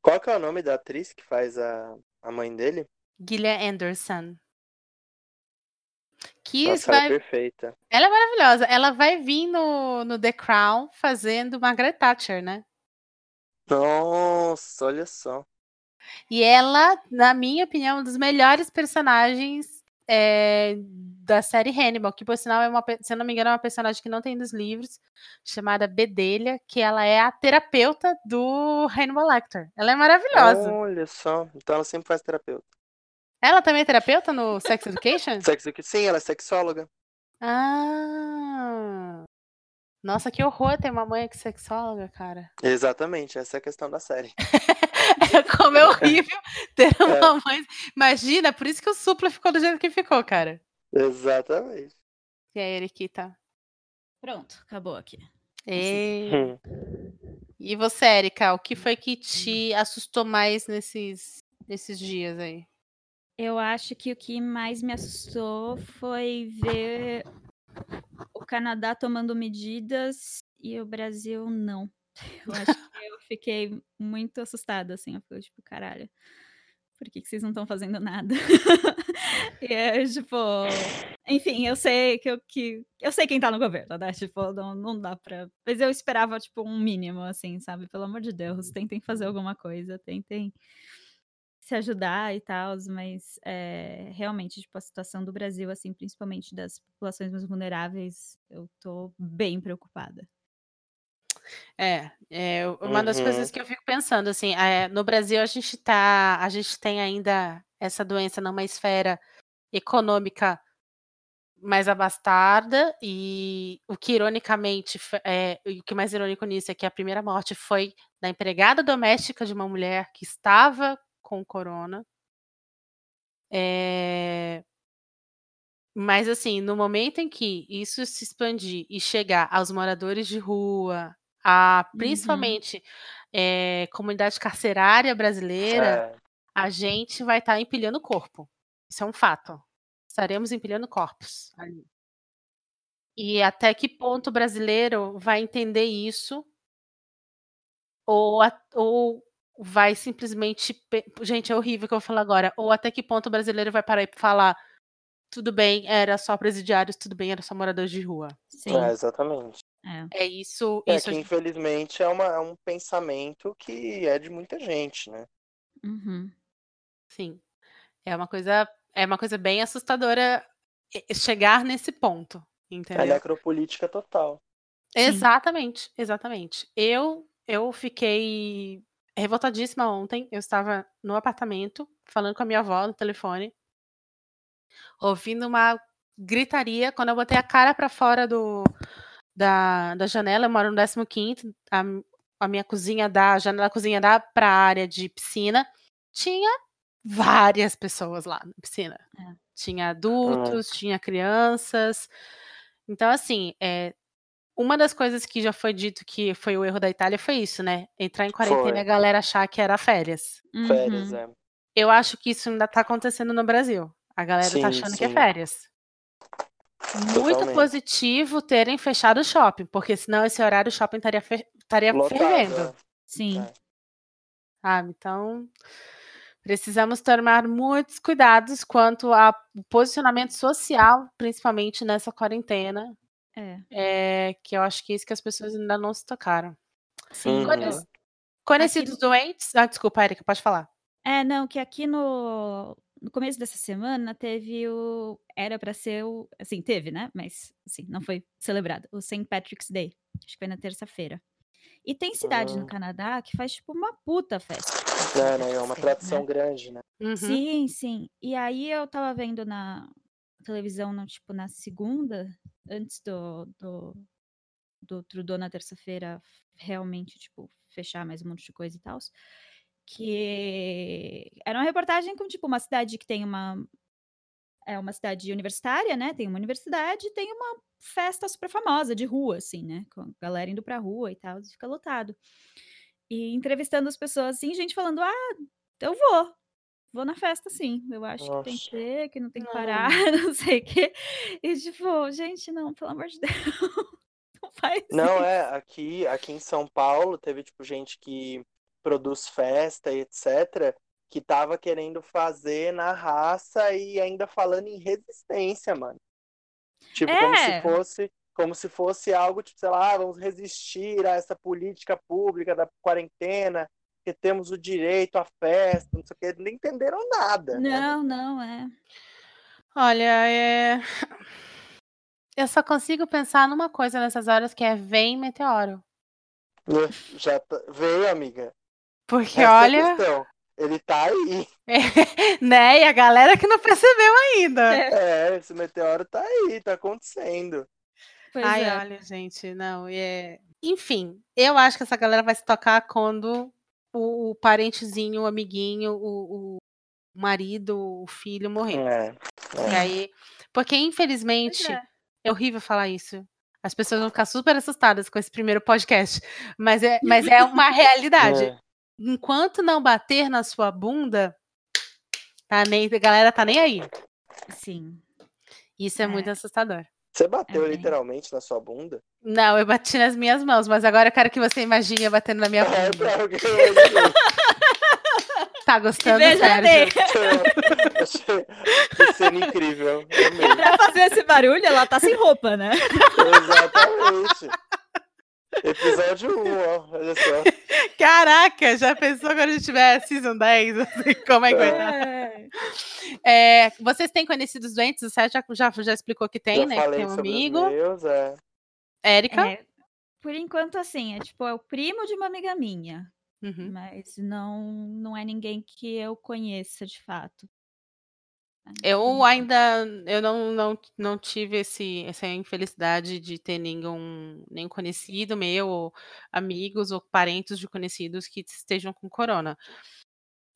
Qual que é o nome da atriz que faz a, a mãe dele? Gillian Anderson. Que Nossa, vai... ela é perfeita. Ela é maravilhosa. Ela vai vir no, no The Crown fazendo Margaret Thatcher, né? Nossa, olha só. E ela, na minha opinião, é um dos melhores personagens é, da série Hannibal, que por sinal é uma, se eu não me engano, é uma personagem que não tem nos livros, chamada Bedelha, que ela é a terapeuta do Hannibal Lecter. Ela é maravilhosa. Olha só, então ela sempre faz terapeuta. Ela também é terapeuta no Sex Education? Sex Education, sim, ela é sexóloga. Ah. Nossa, que horror ter uma mãe que é sexóloga, cara. Exatamente, essa é a questão da série. Como é horrível ter uma é. mãe. Imagina, por isso que o Supla ficou do jeito que ficou, cara. Exatamente. E aí, Eriquita? Pronto, acabou aqui. E... e você, Erika, o que foi que te assustou mais nesses, nesses dias aí? Eu acho que o que mais me assustou foi ver o Canadá tomando medidas e o Brasil não. Eu acho que eu fiquei muito assustada, assim. Eu fiquei tipo, caralho. por que, que vocês não estão fazendo nada? e é, tipo, enfim, eu sei que eu, que eu sei quem tá no governo, né? Tipo, não, não dá pra. Mas eu esperava, tipo, um mínimo, assim, sabe? Pelo amor de Deus, tentem fazer alguma coisa, tentem se ajudar e tal, mas é, realmente, tipo, a situação do Brasil, assim, principalmente das populações mais vulneráveis, eu tô bem preocupada. É, é uma das coisas uhum. que eu fico pensando, assim, é, no Brasil a gente tá, a gente tem ainda essa doença numa esfera econômica mais abastada e o que ironicamente é, o que mais irônico nisso é que a primeira morte foi da empregada doméstica de uma mulher que estava com corona. É... Mas assim, no momento em que isso se expandir e chegar aos moradores de rua, a uhum. principalmente uhum. é, comunidade carcerária brasileira, é. a gente vai estar tá empilhando corpo. Isso é um fato. Estaremos empilhando corpos ali. E até que ponto o brasileiro vai entender isso? Ou, ou vai simplesmente. Gente, é horrível o que eu vou falar agora. Ou até que ponto o brasileiro vai parar e falar: tudo bem, era só presidiários, tudo bem, era só moradores de rua. Sim. É, exatamente. É, é isso. É isso que, infelizmente, é, uma, é um pensamento que é de muita gente, né? Uhum. Sim. É uma coisa. É uma coisa bem assustadora chegar nesse ponto. Entendeu? É necropolítica total. Exatamente, exatamente. Eu eu fiquei revoltadíssima ontem. Eu estava no apartamento falando com a minha avó no telefone, ouvindo uma gritaria. Quando eu botei a cara para fora do, da, da janela, eu moro no 15, a, a minha cozinha dá, a janela da cozinha dá para a área de piscina. Tinha várias pessoas lá na piscina. É. Tinha adultos, tinha crianças. Então, assim, é, uma das coisas que já foi dito que foi o erro da Itália foi isso, né? Entrar em quarentena foi. e a galera achar que era férias. Férias, uhum. é. Eu acho que isso ainda tá acontecendo no Brasil. A galera tá sim, tá achando sim. que é férias. Muito Totalmente. positivo terem fechado o shopping, porque senão esse horário o shopping estaria, fe... estaria Lotado, fervendo. É. Sim. É. Ah, então precisamos tomar muitos cuidados quanto ao posicionamento social, principalmente nessa quarentena, é. é. que eu acho que é isso que as pessoas ainda não se tocaram. Sim. Conhecidos, conhecidos doentes. Ah, desculpa, Erika, pode falar. É, não, que aqui no, no começo dessa semana teve o. Era para ser o. Assim, teve, né? Mas, assim, não foi celebrado. O St. Patrick's Day. Acho que foi na terça-feira. E tem cidade no Canadá que faz, tipo, uma puta festa. É, né? É uma tradição né? grande, né? Uhum. Sim, sim. E aí eu tava vendo na televisão, no, tipo, na segunda, antes do, do, do Trudeau na terça-feira realmente, tipo, fechar mais um monte de coisa e tal, que era uma reportagem com, tipo, uma cidade que tem uma é uma cidade universitária, né? Tem uma universidade, tem uma festa super famosa de rua, assim, né? Com a galera indo pra rua e tal, fica lotado. E entrevistando as pessoas, assim, gente falando: ah, eu vou, vou na festa sim. Eu acho Nossa. que tem que ter, que não tem que parar, não, não sei o quê. E tipo, gente, não, pelo amor de Deus. Não faz Não, isso. é, aqui, aqui em São Paulo teve, tipo, gente que produz festa e etc., que tava querendo fazer na raça e ainda falando em resistência, mano. Tipo, é. como se é. fosse como se fosse algo, tipo, sei lá, ah, vamos resistir a essa política pública da quarentena, que temos o direito à festa, não sei o que, não entenderam nada. Né? Não, né? não, é. Olha, é... eu só consigo pensar numa coisa nessas horas que é vem meteoro. Já tá... veio, amiga. Porque Essa olha. É ele tá aí. É, né? E a galera que não percebeu ainda. É, esse meteoro tá aí, tá acontecendo. Pois Ai, é. olha, gente, não, é. Enfim, eu acho que essa galera vai se tocar quando o, o parentezinho, o amiguinho, o, o, marido, o filho morrer. É, é. E aí, porque infelizmente, é. é. horrível falar isso. As pessoas vão ficar super assustadas com esse primeiro podcast, mas é, mas é uma realidade. É. Enquanto não bater na sua bunda, tá nem, a galera tá nem aí. Sim. Isso é, muito é. assustador. Você bateu literalmente na sua bunda? Não, eu bati nas minhas mãos, mas agora eu quero que você imagine eu batendo na minha é, bunda. Tá gostando, Sérgio? Achei cena incrível. Amei. Pra fazer esse barulho, ela tá sem roupa, né? Exatamente. Episódio 1, ó. Olha só. Caraca, já pensou quando a gente tiver Season 10? assim, como é que vai? É. É, vocês têm conhecidos doentes? O Sérgio já, já, já explicou que tem, Já né? Que falei tem um amigo. meus, é. Érica? É, por enquanto, assim, é tipo, é o primo de uma amiga minha. Uhum. Mas não, não é ninguém que eu conheça de fato. Eu ainda eu não, não, não tive esse, essa infelicidade de ter nenhum, nenhum conhecido meu, ou amigos ou parentes de conhecidos que estejam com corona.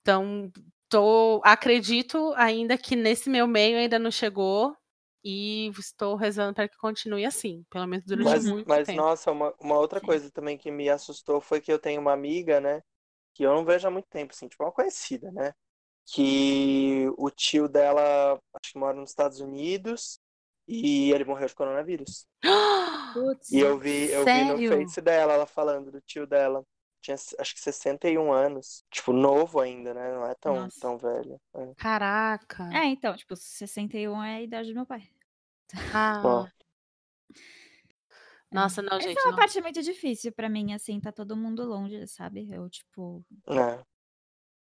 Então, tô, acredito ainda que nesse meu meio ainda não chegou e estou rezando para que continue assim, pelo menos durante Mas, muito mas tempo. nossa, uma, uma outra Sim. coisa também que me assustou foi que eu tenho uma amiga, né? Que eu não vejo há muito tempo, assim, tipo, uma conhecida, né? Que o tio dela, acho que mora nos Estados Unidos, e ele morreu de coronavírus. Putz, E eu vi, eu vi no Sério? Face dela, ela falando do tio dela. Tinha, acho que 61 anos. Tipo, novo ainda, né? Não é tão, Nossa. tão velho. É. Caraca. É, então, tipo, 61 é a idade do meu pai. Ah, Ó. nossa, não, Essa gente. é uma não. parte muito difícil pra mim, assim, tá todo mundo longe, sabe? Eu, tipo, É.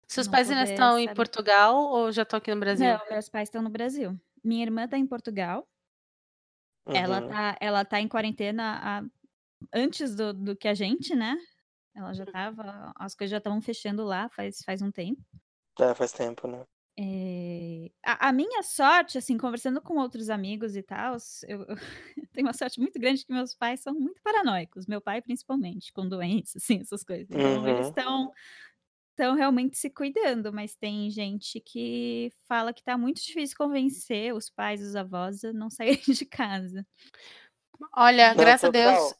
Seus não pais ainda estão em sabe? Portugal ou já estão aqui no Brasil? Não, meus pais estão no Brasil. Minha irmã tá em Portugal. Ela Uhum. tá, ela tá em quarentena há- antes do, do que a gente, né? Ela já tava, as coisas já estavam fechando lá faz, faz um tempo. É, faz tempo, né? É, A, a minha sorte, assim, conversando com outros amigos e tal, eu, eu tenho uma sorte muito grande que meus pais são muito paranoicos. Meu pai, principalmente, com doença, assim, essas coisas. Então, eles Uhum. estão estão realmente se cuidando, mas tem gente que fala que tá muito difícil convencer os pais, os avós a não saírem de casa. Olha, Não, graças a Deus, total.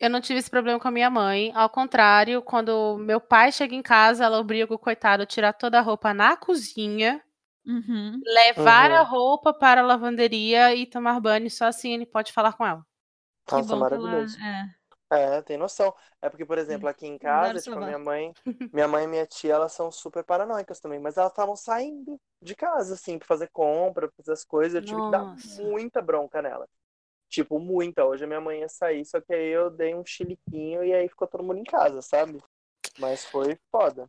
eu não tive esse problema com a minha mãe. Ao contrário, quando meu pai chega em casa, ela obriga o coitado a tirar toda a roupa na cozinha, Uhum. levar a Uhum. roupa para a lavanderia e tomar banho. Só assim ele pode falar com ela. Que Nossa, bom que ela. maravilhoso. É. É, tem noção. É porque, por exemplo, aqui em casa, tipo, a minha mãe, minha mãe e minha tia, elas são super paranoicas também, mas elas estavam saindo de casa, assim, pra fazer compra, pra fazer as coisas. Eu tive que dar Nossa. muita bronca nela. Tipo, muita. Hoje a minha mãe ia sair, só que aí eu dei um chiliquinho e aí ficou todo mundo em casa, sabe? Mas foi foda.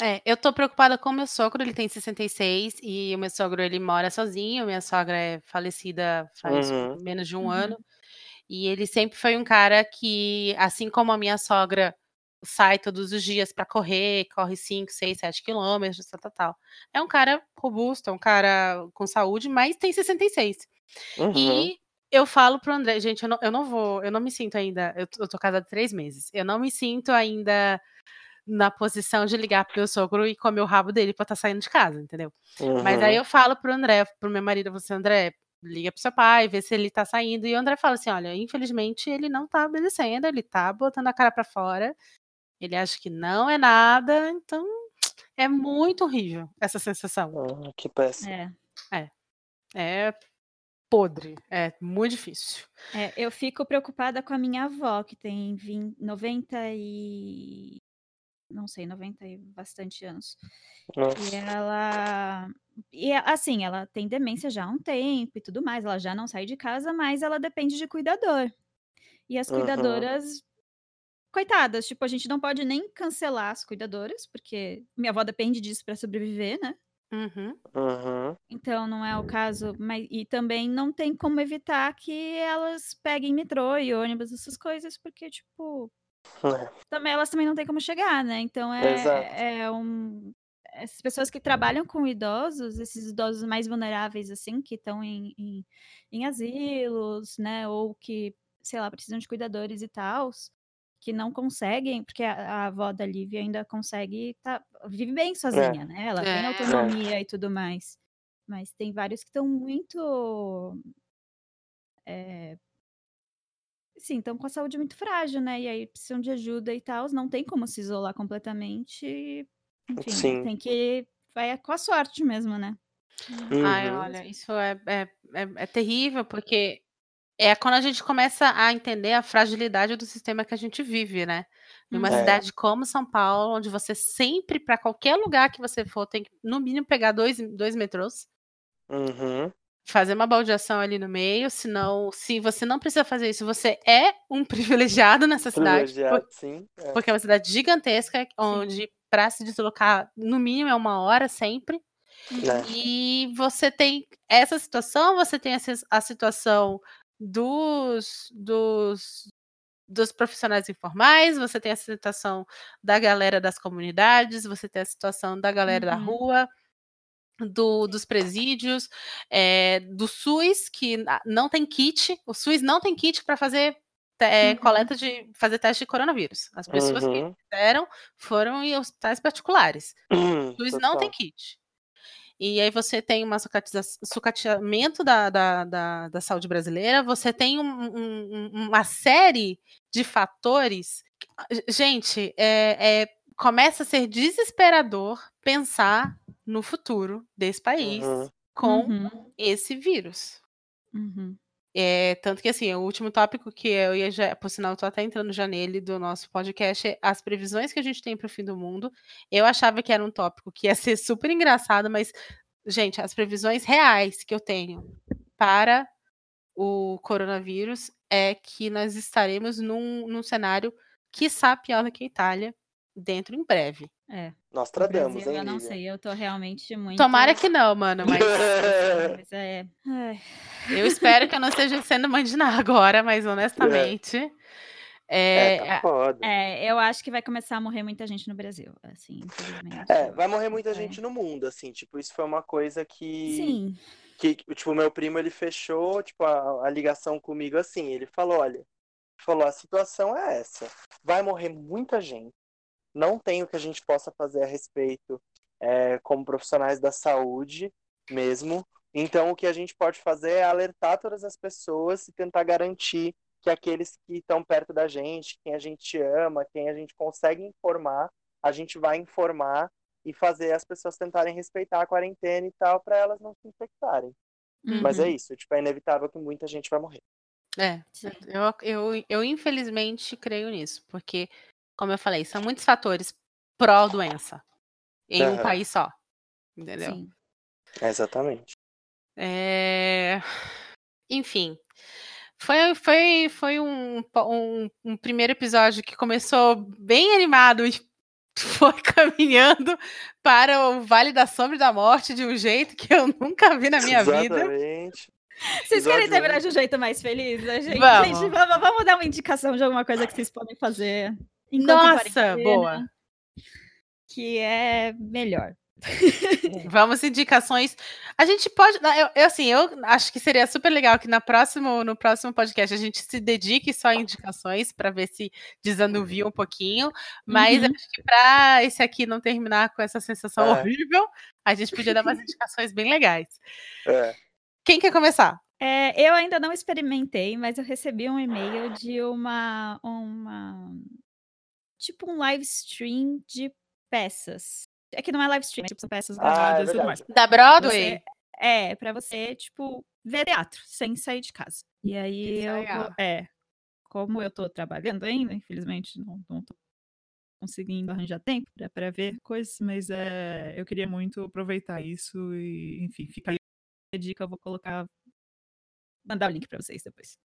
É, eu tô preocupada com o meu sogro, ele tem 66 e o meu sogro ele mora sozinho, minha sogra é falecida faz Uhum. menos de um Uhum. ano. E ele sempre foi um cara que, assim como a minha sogra sai todos os dias pra correr, corre 5, 6, 7 quilômetros, tal, tal, tal. É um cara robusto, é um cara com saúde, mas tem 66. Uhum. E eu falo pro André, gente, eu não, eu não vou, eu não me sinto ainda, eu, tô- eu tô casada três meses, eu não me sinto ainda na posição de ligar pro meu sogro e comer o rabo dele pra estar saindo de casa, entendeu? Mas aí Uhum. eu falo pro André, pro meu marido, você, André, liga pro seu pai, vê se ele tá saindo. E o André fala assim: olha, infelizmente ele não tá obedecendo, ele tá botando a cara pra fora, ele acha que não é nada, então é muito horrível essa sensação. Ah, que péssimo. É. É podre, é muito difícil. É, eu fico preocupada com a minha avó, que tem 20, 90 e. Não sei, 90 e bastante anos. E Nossa. ela. E é- assim, ela tem demência já há um tempo e tudo mais. Ela já não sai de casa, mas ela depende de cuidador. E as Uhum. cuidadoras. Coitadas, tipo, a gente não pode nem cancelar as cuidadoras, porque minha avó depende disso para sobreviver, né? Uhum. Uhum. Então não é o caso, mas e também não tem como evitar que elas peguem metrô e ônibus, essas coisas, porque, tipo, É. também elas também não têm como chegar, né? Então é, é um. Essas pessoas que trabalham com idosos, esses idosos mais vulneráveis, assim, que estão em, em, em asilos, né? Ou que, sei lá, precisam de cuidadores e tal, que não conseguem, porque a, a avó da Lívia ainda consegue, tá, vive bem sozinha, né? Ela tem É. autonomia e tudo mais. Mas tem vários que estão muito. É, sim, estão com a saúde muito frágil, né? E aí precisam de ajuda e tal. Não tem como se isolar completamente. Enfim, Sim. tem que. Vai com a sorte mesmo, né? Ai, Uhum. olha, isso é, é, é, é terrível, porque É quando a gente começa a entender a fragilidade do sistema que a gente vive, né? Numa É. cidade como São Paulo, onde você sempre, para qualquer lugar que você for, tem que, no mínimo, pegar dois, dois metrôs, Uhum. Fazer uma baldeação ali no meio, senão, se você não precisa fazer isso, você é um privilegiado nessa cidade, Privilegiado, por- sim. é. porque é uma cidade gigantesca, onde para se deslocar, no mínimo, é uma hora sempre. Né? E você tem essa situação, você tem a, si- a situação dos, dos, dos profissionais informais, você tem a situação da galera das comunidades, você tem a situação da galera da Uhum. rua, do- dos presídios, eh, do SUS, que não tem kit, o SUS não tem kit para fazer eh, Uhum. coleta de fazer teste de coronavírus. As pessoas que Uhum. fizeram foram em hospitais particulares. O SUS não tem Total. kit. E aí você tem sucatiza- sucateamento da, da, da, da saúde brasileira, você tem um- um- um- uma série de fatores. Gente, é, é- começa a ser desesperador pensar no futuro desse país Uhum. com Uhum, esse vírus. uhum. É, tanto que assim, o último tópico que eu ia já, por sinal, eu tô até entrando já nele do nosso podcast, é as previsões que a gente tem para o fim do mundo. Eu achava que era um tópico que ia ser super engraçado, mas, gente, as previsões reais que eu tenho para o coronavírus é que nós estaremos num, num cenário, quiçá pior do que a Itália, dentro em breve. É, Nós tradamos, Brasil, hein, eu não Lívia? sei, eu tô realmente muito... Tomara que não, mano, mas Mas é... eu espero que eu não esteja sendo mãe de nada agora, mas honestamente. É, É, tá foda. É, eu acho que vai começar a morrer muita gente no Brasil, assim, infelizmente. É, vai morrer muita vai. gente no mundo, assim, tipo, isso foi uma coisa que, Sim, que tipo, meu primo, ele fechou, tipo, a, a ligação comigo assim, ele falou, olha, falou, a situação é essa, vai morrer muita gente, não tem o que a gente possa fazer a respeito é, como profissionais da saúde mesmo, então o que a gente pode fazer é alertar todas as pessoas e tentar garantir que aqueles que estão perto da gente, quem a gente ama, quem a gente consegue informar, a gente vai informar e fazer as pessoas tentarem respeitar a quarentena e tal, para elas não se infectarem. Mas é Uhum. isso, tipo, é inevitável que muita gente vai morrer. É, eu, eu, eu infelizmente creio nisso, porque, como eu falei, são muitos fatores pró-doença em um Aham. país só, entendeu? sim. Exatamente. É, Enfim, foi, foi, foi um, um, um primeiro episódio que começou bem animado e foi caminhando para o Vale da Sombra e da Morte de um jeito que eu nunca vi na minha vida. Exatamente. Vocês querem terminar um. de um jeito mais feliz, né, gente? Vamos. Gente, vamos, vamos dar uma indicação de alguma coisa que vocês podem fazer. Nossa, boa. Que é melhor. Vamos indicações. A gente pode, eu, eu, assim, eu acho que seria super legal que na próximo, no próximo podcast a gente se dedique só a indicações para ver se desanuvia um pouquinho. Mas Uhum. acho que para esse aqui não terminar com essa sensação É. horrível, a gente podia dar umas indicações bem legais. É. Quem quer começar? É, eu ainda não experimentei, mas eu recebi um e-mail de uma, uma. Tipo um live stream de peças. É que não é live stream, é tipo, são peças Ah, é e tudo mais. Da Broadway? Você- é, pra você, tipo, ver teatro, sem sair de casa. E aí eu legal. é, como eu tô trabalhando ainda, infelizmente não, não tô conseguindo arranjar tempo pra, pra ver coisas, Mas é, eu queria muito aproveitar isso e, enfim, fica aí. a dica, eu vou colocar, mandar o link pra vocês depois.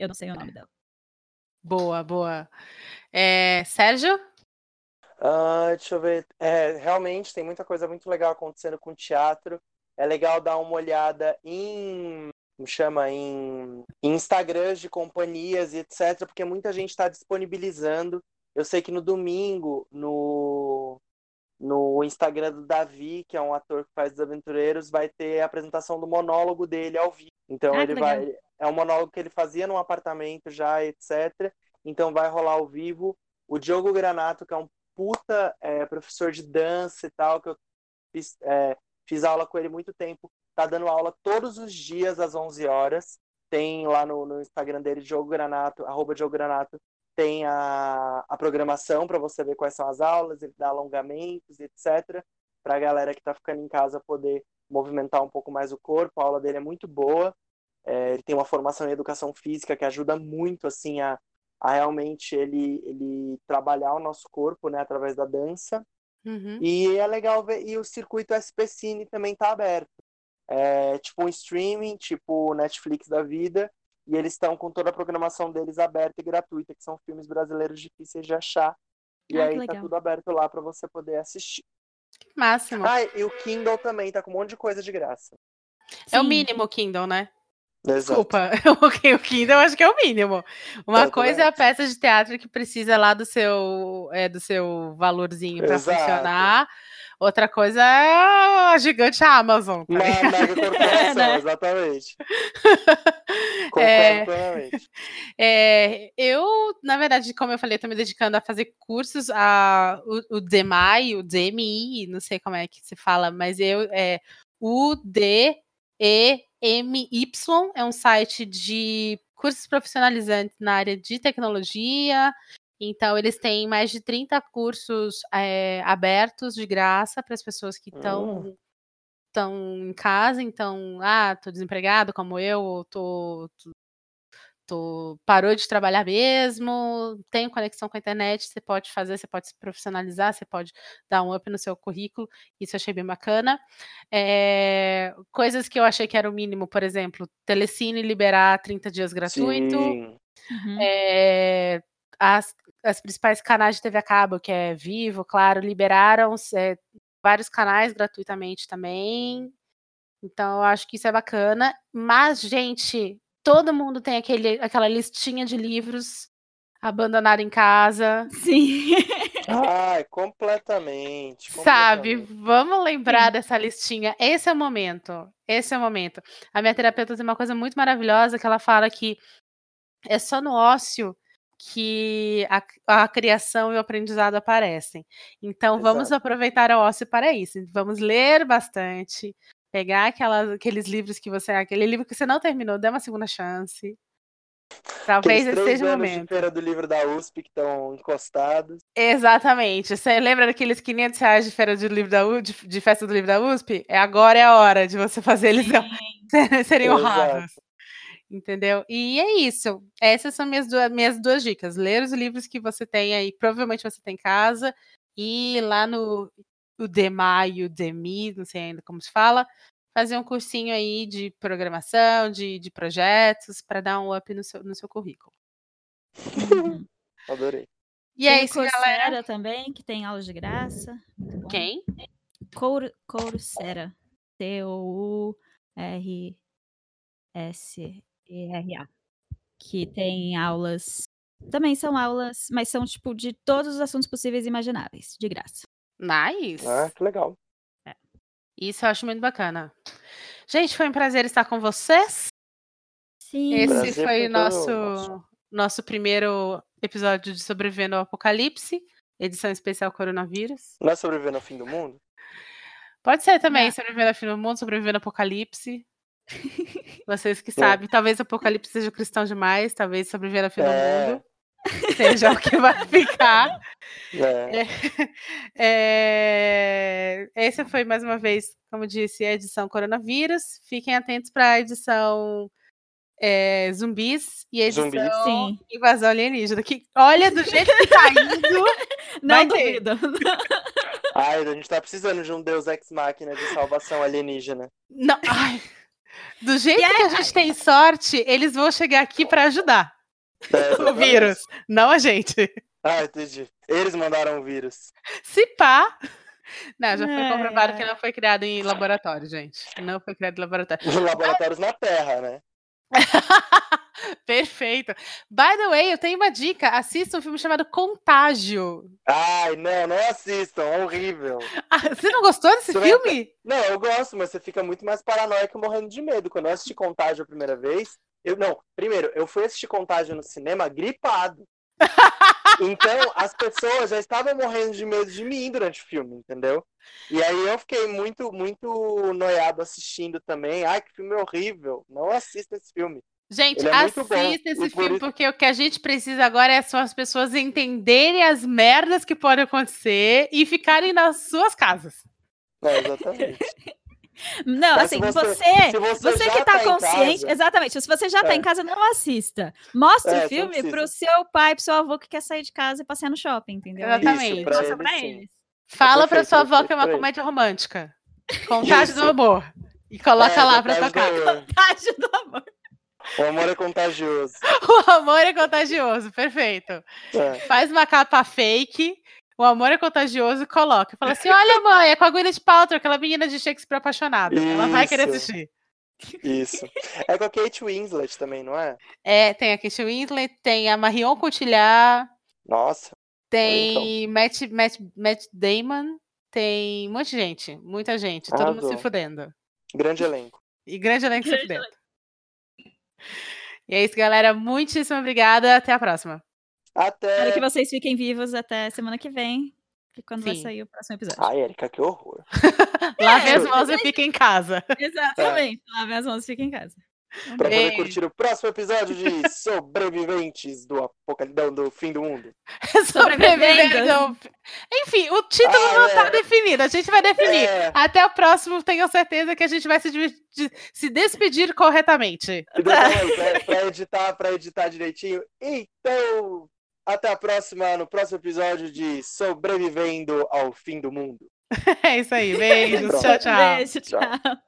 Eu não sei o nome dela. Boa, boa. É, Sérgio? Ah, deixa eu ver. É, realmente tem muita coisa muito legal acontecendo com o teatro. É legal dar uma olhada em, como chama, em, em Instagrams de companhias e etc, porque muita gente está disponibilizando. Eu sei que no domingo, no, no Instagram do Davi, que é um ator que faz Os Aventureiros, vai ter a apresentação do monólogo dele ao vivo. Então Ah, ele vai. É um monólogo que ele fazia num apartamento já, etc. Então vai rolar ao vivo. O Diogo Granato, que é um puta é, professor de dança e tal, que eu fiz, é, fiz aula com ele muito tempo, tá dando aula todos os dias às 11 horas. Tem lá no, no Instagram dele, Diogo Granato, arroba Diogo Granato, tem a, a programação para você ver quais são as aulas, ele dá alongamentos, etc. Para a galera que tá ficando em casa poder movimentar um pouco mais o corpo. A aula dele é muito boa. É, ele tem uma formação em educação física que ajuda muito assim a, a realmente ele, ele trabalhar o nosso corpo, né, através da dança. Uhum. E é legal ver, e o circuito SP Cine também tá aberto. É tipo um streaming, tipo Netflix da vida, e eles estão com toda a programação deles aberta e gratuita, que são filmes brasileiros difíceis de achar. E Ah, que aí tá tudo aberto lá para você poder assistir. Máximo. Ah, e o Kindle também tá com um monte de coisa de graça. é o mínimo o Kindle, né? Desculpa, o Kindle eu acho que é o mínimo. Uma Eu coisa é a peça de teatro que precisa lá do seu, é, do seu valorzinho para funcionar. Outra coisa é a gigante Amazon. tá Uma mega corporação, né? exatamente. É. É, eu, na verdade, como eu falei, estou me dedicando a fazer cursos, a, o, o DMI, o DMI, não sei como é que se fala, mas eu, é, o D-E-M-Y, é um site de cursos profissionalizantes na área de tecnologia, então eles têm mais de 30 cursos é, abertos de graça para as pessoas que estão estão em casa, então, ah, tô desempregado como eu, ou tô, tô, tô- parou de trabalhar mesmo, tenho conexão com a internet, você pode fazer, você pode se profissionalizar, você pode dar um up no seu currículo, isso eu achei bem bacana. É, coisas que eu achei que era o mínimo, por exemplo, Telecine liberar 30 dias gratuito, Sim. Uhum. é, as, as principais canais de TV a cabo, que é Vivo, claro, liberaram é, vários canais gratuitamente também. Então, eu acho que isso é bacana. Mas, gente, todo mundo tem aquele, aquela listinha de livros abandonado em casa. Sim. Ai, completamente. Sabe? completamente. Vamos lembrar Sim. dessa listinha. Esse é o momento. Esse é o momento. A minha terapeuta tem uma coisa muito maravilhosa que ela fala que é só no ócio que a, a criação e o aprendizado aparecem. Então, vamos Exato. aproveitar o ócio para isso. Vamos ler bastante, pegar aquelas, aqueles livros que você. Aquele livro que você não terminou, dê uma segunda chance. Talvez esse seja o anos de momento. feira do livro da USP que estão encostados. Exatamente. Você lembra daqueles 500 reais de feira de livro da U, de, de festa do livro da USP? É agora é a hora de você fazer eles serem- honrados. Entendeu? E é isso. Essas são minhas duas, minhas duas dicas. Ler os livros que você tem aí, provavelmente você tem em casa, e ir lá no o DEMA e o DEMI, não sei ainda como se fala, fazer um cursinho aí de programação, de, de projetos, para dar um up no seu, no seu currículo. Uhum. Adorei. E é isso, galera. também, que tem aulas de graça. Muito bom. Quem? Cour Coursera. C-O-U-R-S-E-R-A. Que tem aulas. Também são aulas, mas são tipo de todos os assuntos possíveis e imagináveis, de graça. Nice. Ah, que legal. Isso eu acho muito bacana. Gente, foi um prazer estar com vocês. Sim. Esse Prazer foi o nosso, nosso. nosso primeiro episódio de Sobrevivendo ao Apocalipse, edição especial coronavírus. Não é sobreviver no fim do mundo? Pode ser também Não. Sobrevivendo ao Fim do Mundo, Sobrevivendo ao Apocalipse. Vocês que sabem, talvez o Apocalipse seja cristão demais, talvez Sobrevivendo ao Fim do É. Mundo seja o que vai ficar. É. É, Esse foi mais uma vez, como disse, a edição coronavírus. Fiquem atentos para a edição é, zumbis e a edição Zumbis. Sim. invasão alienígena. Que olha do jeito que tá indo. Não duvido. Ai, a gente tá precisando de um Deus Ex Machina de salvação alienígena. Não, ai. Do jeito E que a gente tem sorte, eles vão chegar aqui para ajudar É, o vírus, não a gente. Ah, entendi. Eles mandaram o vírus. Se pá. Não, já foi Ai, comprovado que não foi criado em laboratório, gente. Não foi criado em laboratório. Os laboratórios na Terra, né? Perfeito. By the way, eu tenho uma dica. Assista um filme chamado Contágio. Ai, não, não assistam, é horrível. Ah, você não gostou desse Você vai- filme? Não, eu gosto, mas você fica muito mais paranoico morrendo de medo. Quando eu assisti Contágio a primeira vez, eu não, primeiro, eu fui assistir Contágio no cinema gripado. Então, as pessoas já estavam morrendo de medo de mim durante o filme, entendeu? E aí eu fiquei muito, muito noiado assistindo também. Ai, que filme horrível. Não assista esse filme. Gente, é assista esse filme, isso- porque o que a gente precisa agora é só as pessoas entenderem as merdas que podem acontecer e ficarem nas suas casas. É, exatamente. Não, Mas assim, se você, você- se você, que tá tá em consciente, casa- exatamente, se você já tá É. em casa, não assista. Mostre É, o filme não pro seu pai, pro seu avô que quer sair de casa e passear no shopping, entendeu? Aí Exatamente. você pra Mostra ele, pra sim. eles. Fala pra sua avó que é uma comédia romântica. Contagem do Isso. amor. E coloca É, lá pra Contagem tocar. Tade do amor. O amor é contagioso. O amor é contagioso, perfeito. É. Faz uma capa fake, o amor é contagioso e coloca. Fala assim: olha, mãe, é com a Gwyneth Paltrow, aquela menina de Shakespeare apaixonada. Ela vai querer Isso. assistir. Isso. É com a Kate Winslet também, não é? É, tem a Kate Winslet, tem a Marion Cotillard, Nossa. tem Matt, Matt, Matt Damon, tem um monte de gente, muita gente, todo mundo se fudendo. Grande elenco. E grande elenco se Grande fudendo. E é isso, galera. Muitíssimo obrigada. Até a próxima. Até. Espero que vocês fiquem vivos até semana que vem, que é quando vai Sim. sair o próximo episódio. Ai, Erika, que horror. Lave as É. mãos e fique em casa. Exatamente. Lavem as mãos e fiquem em casa. Um Pra beijo. poder curtir o próximo episódio de Sobreviventes do Apocalipse do Fim do Mundo. Sobrevivendo. Enfim, o título Ah, não está é. definido. A gente vai definir. É, Até o próximo, tenho certeza que a gente vai se, se despedir corretamente. depois, pra editar, pra editar direitinho. Então, até a próxima, no próximo episódio de Sobrevivendo ao Fim do Mundo. É isso aí. Beijos. Tchau, tchau. Beijo, Tchau. tchau.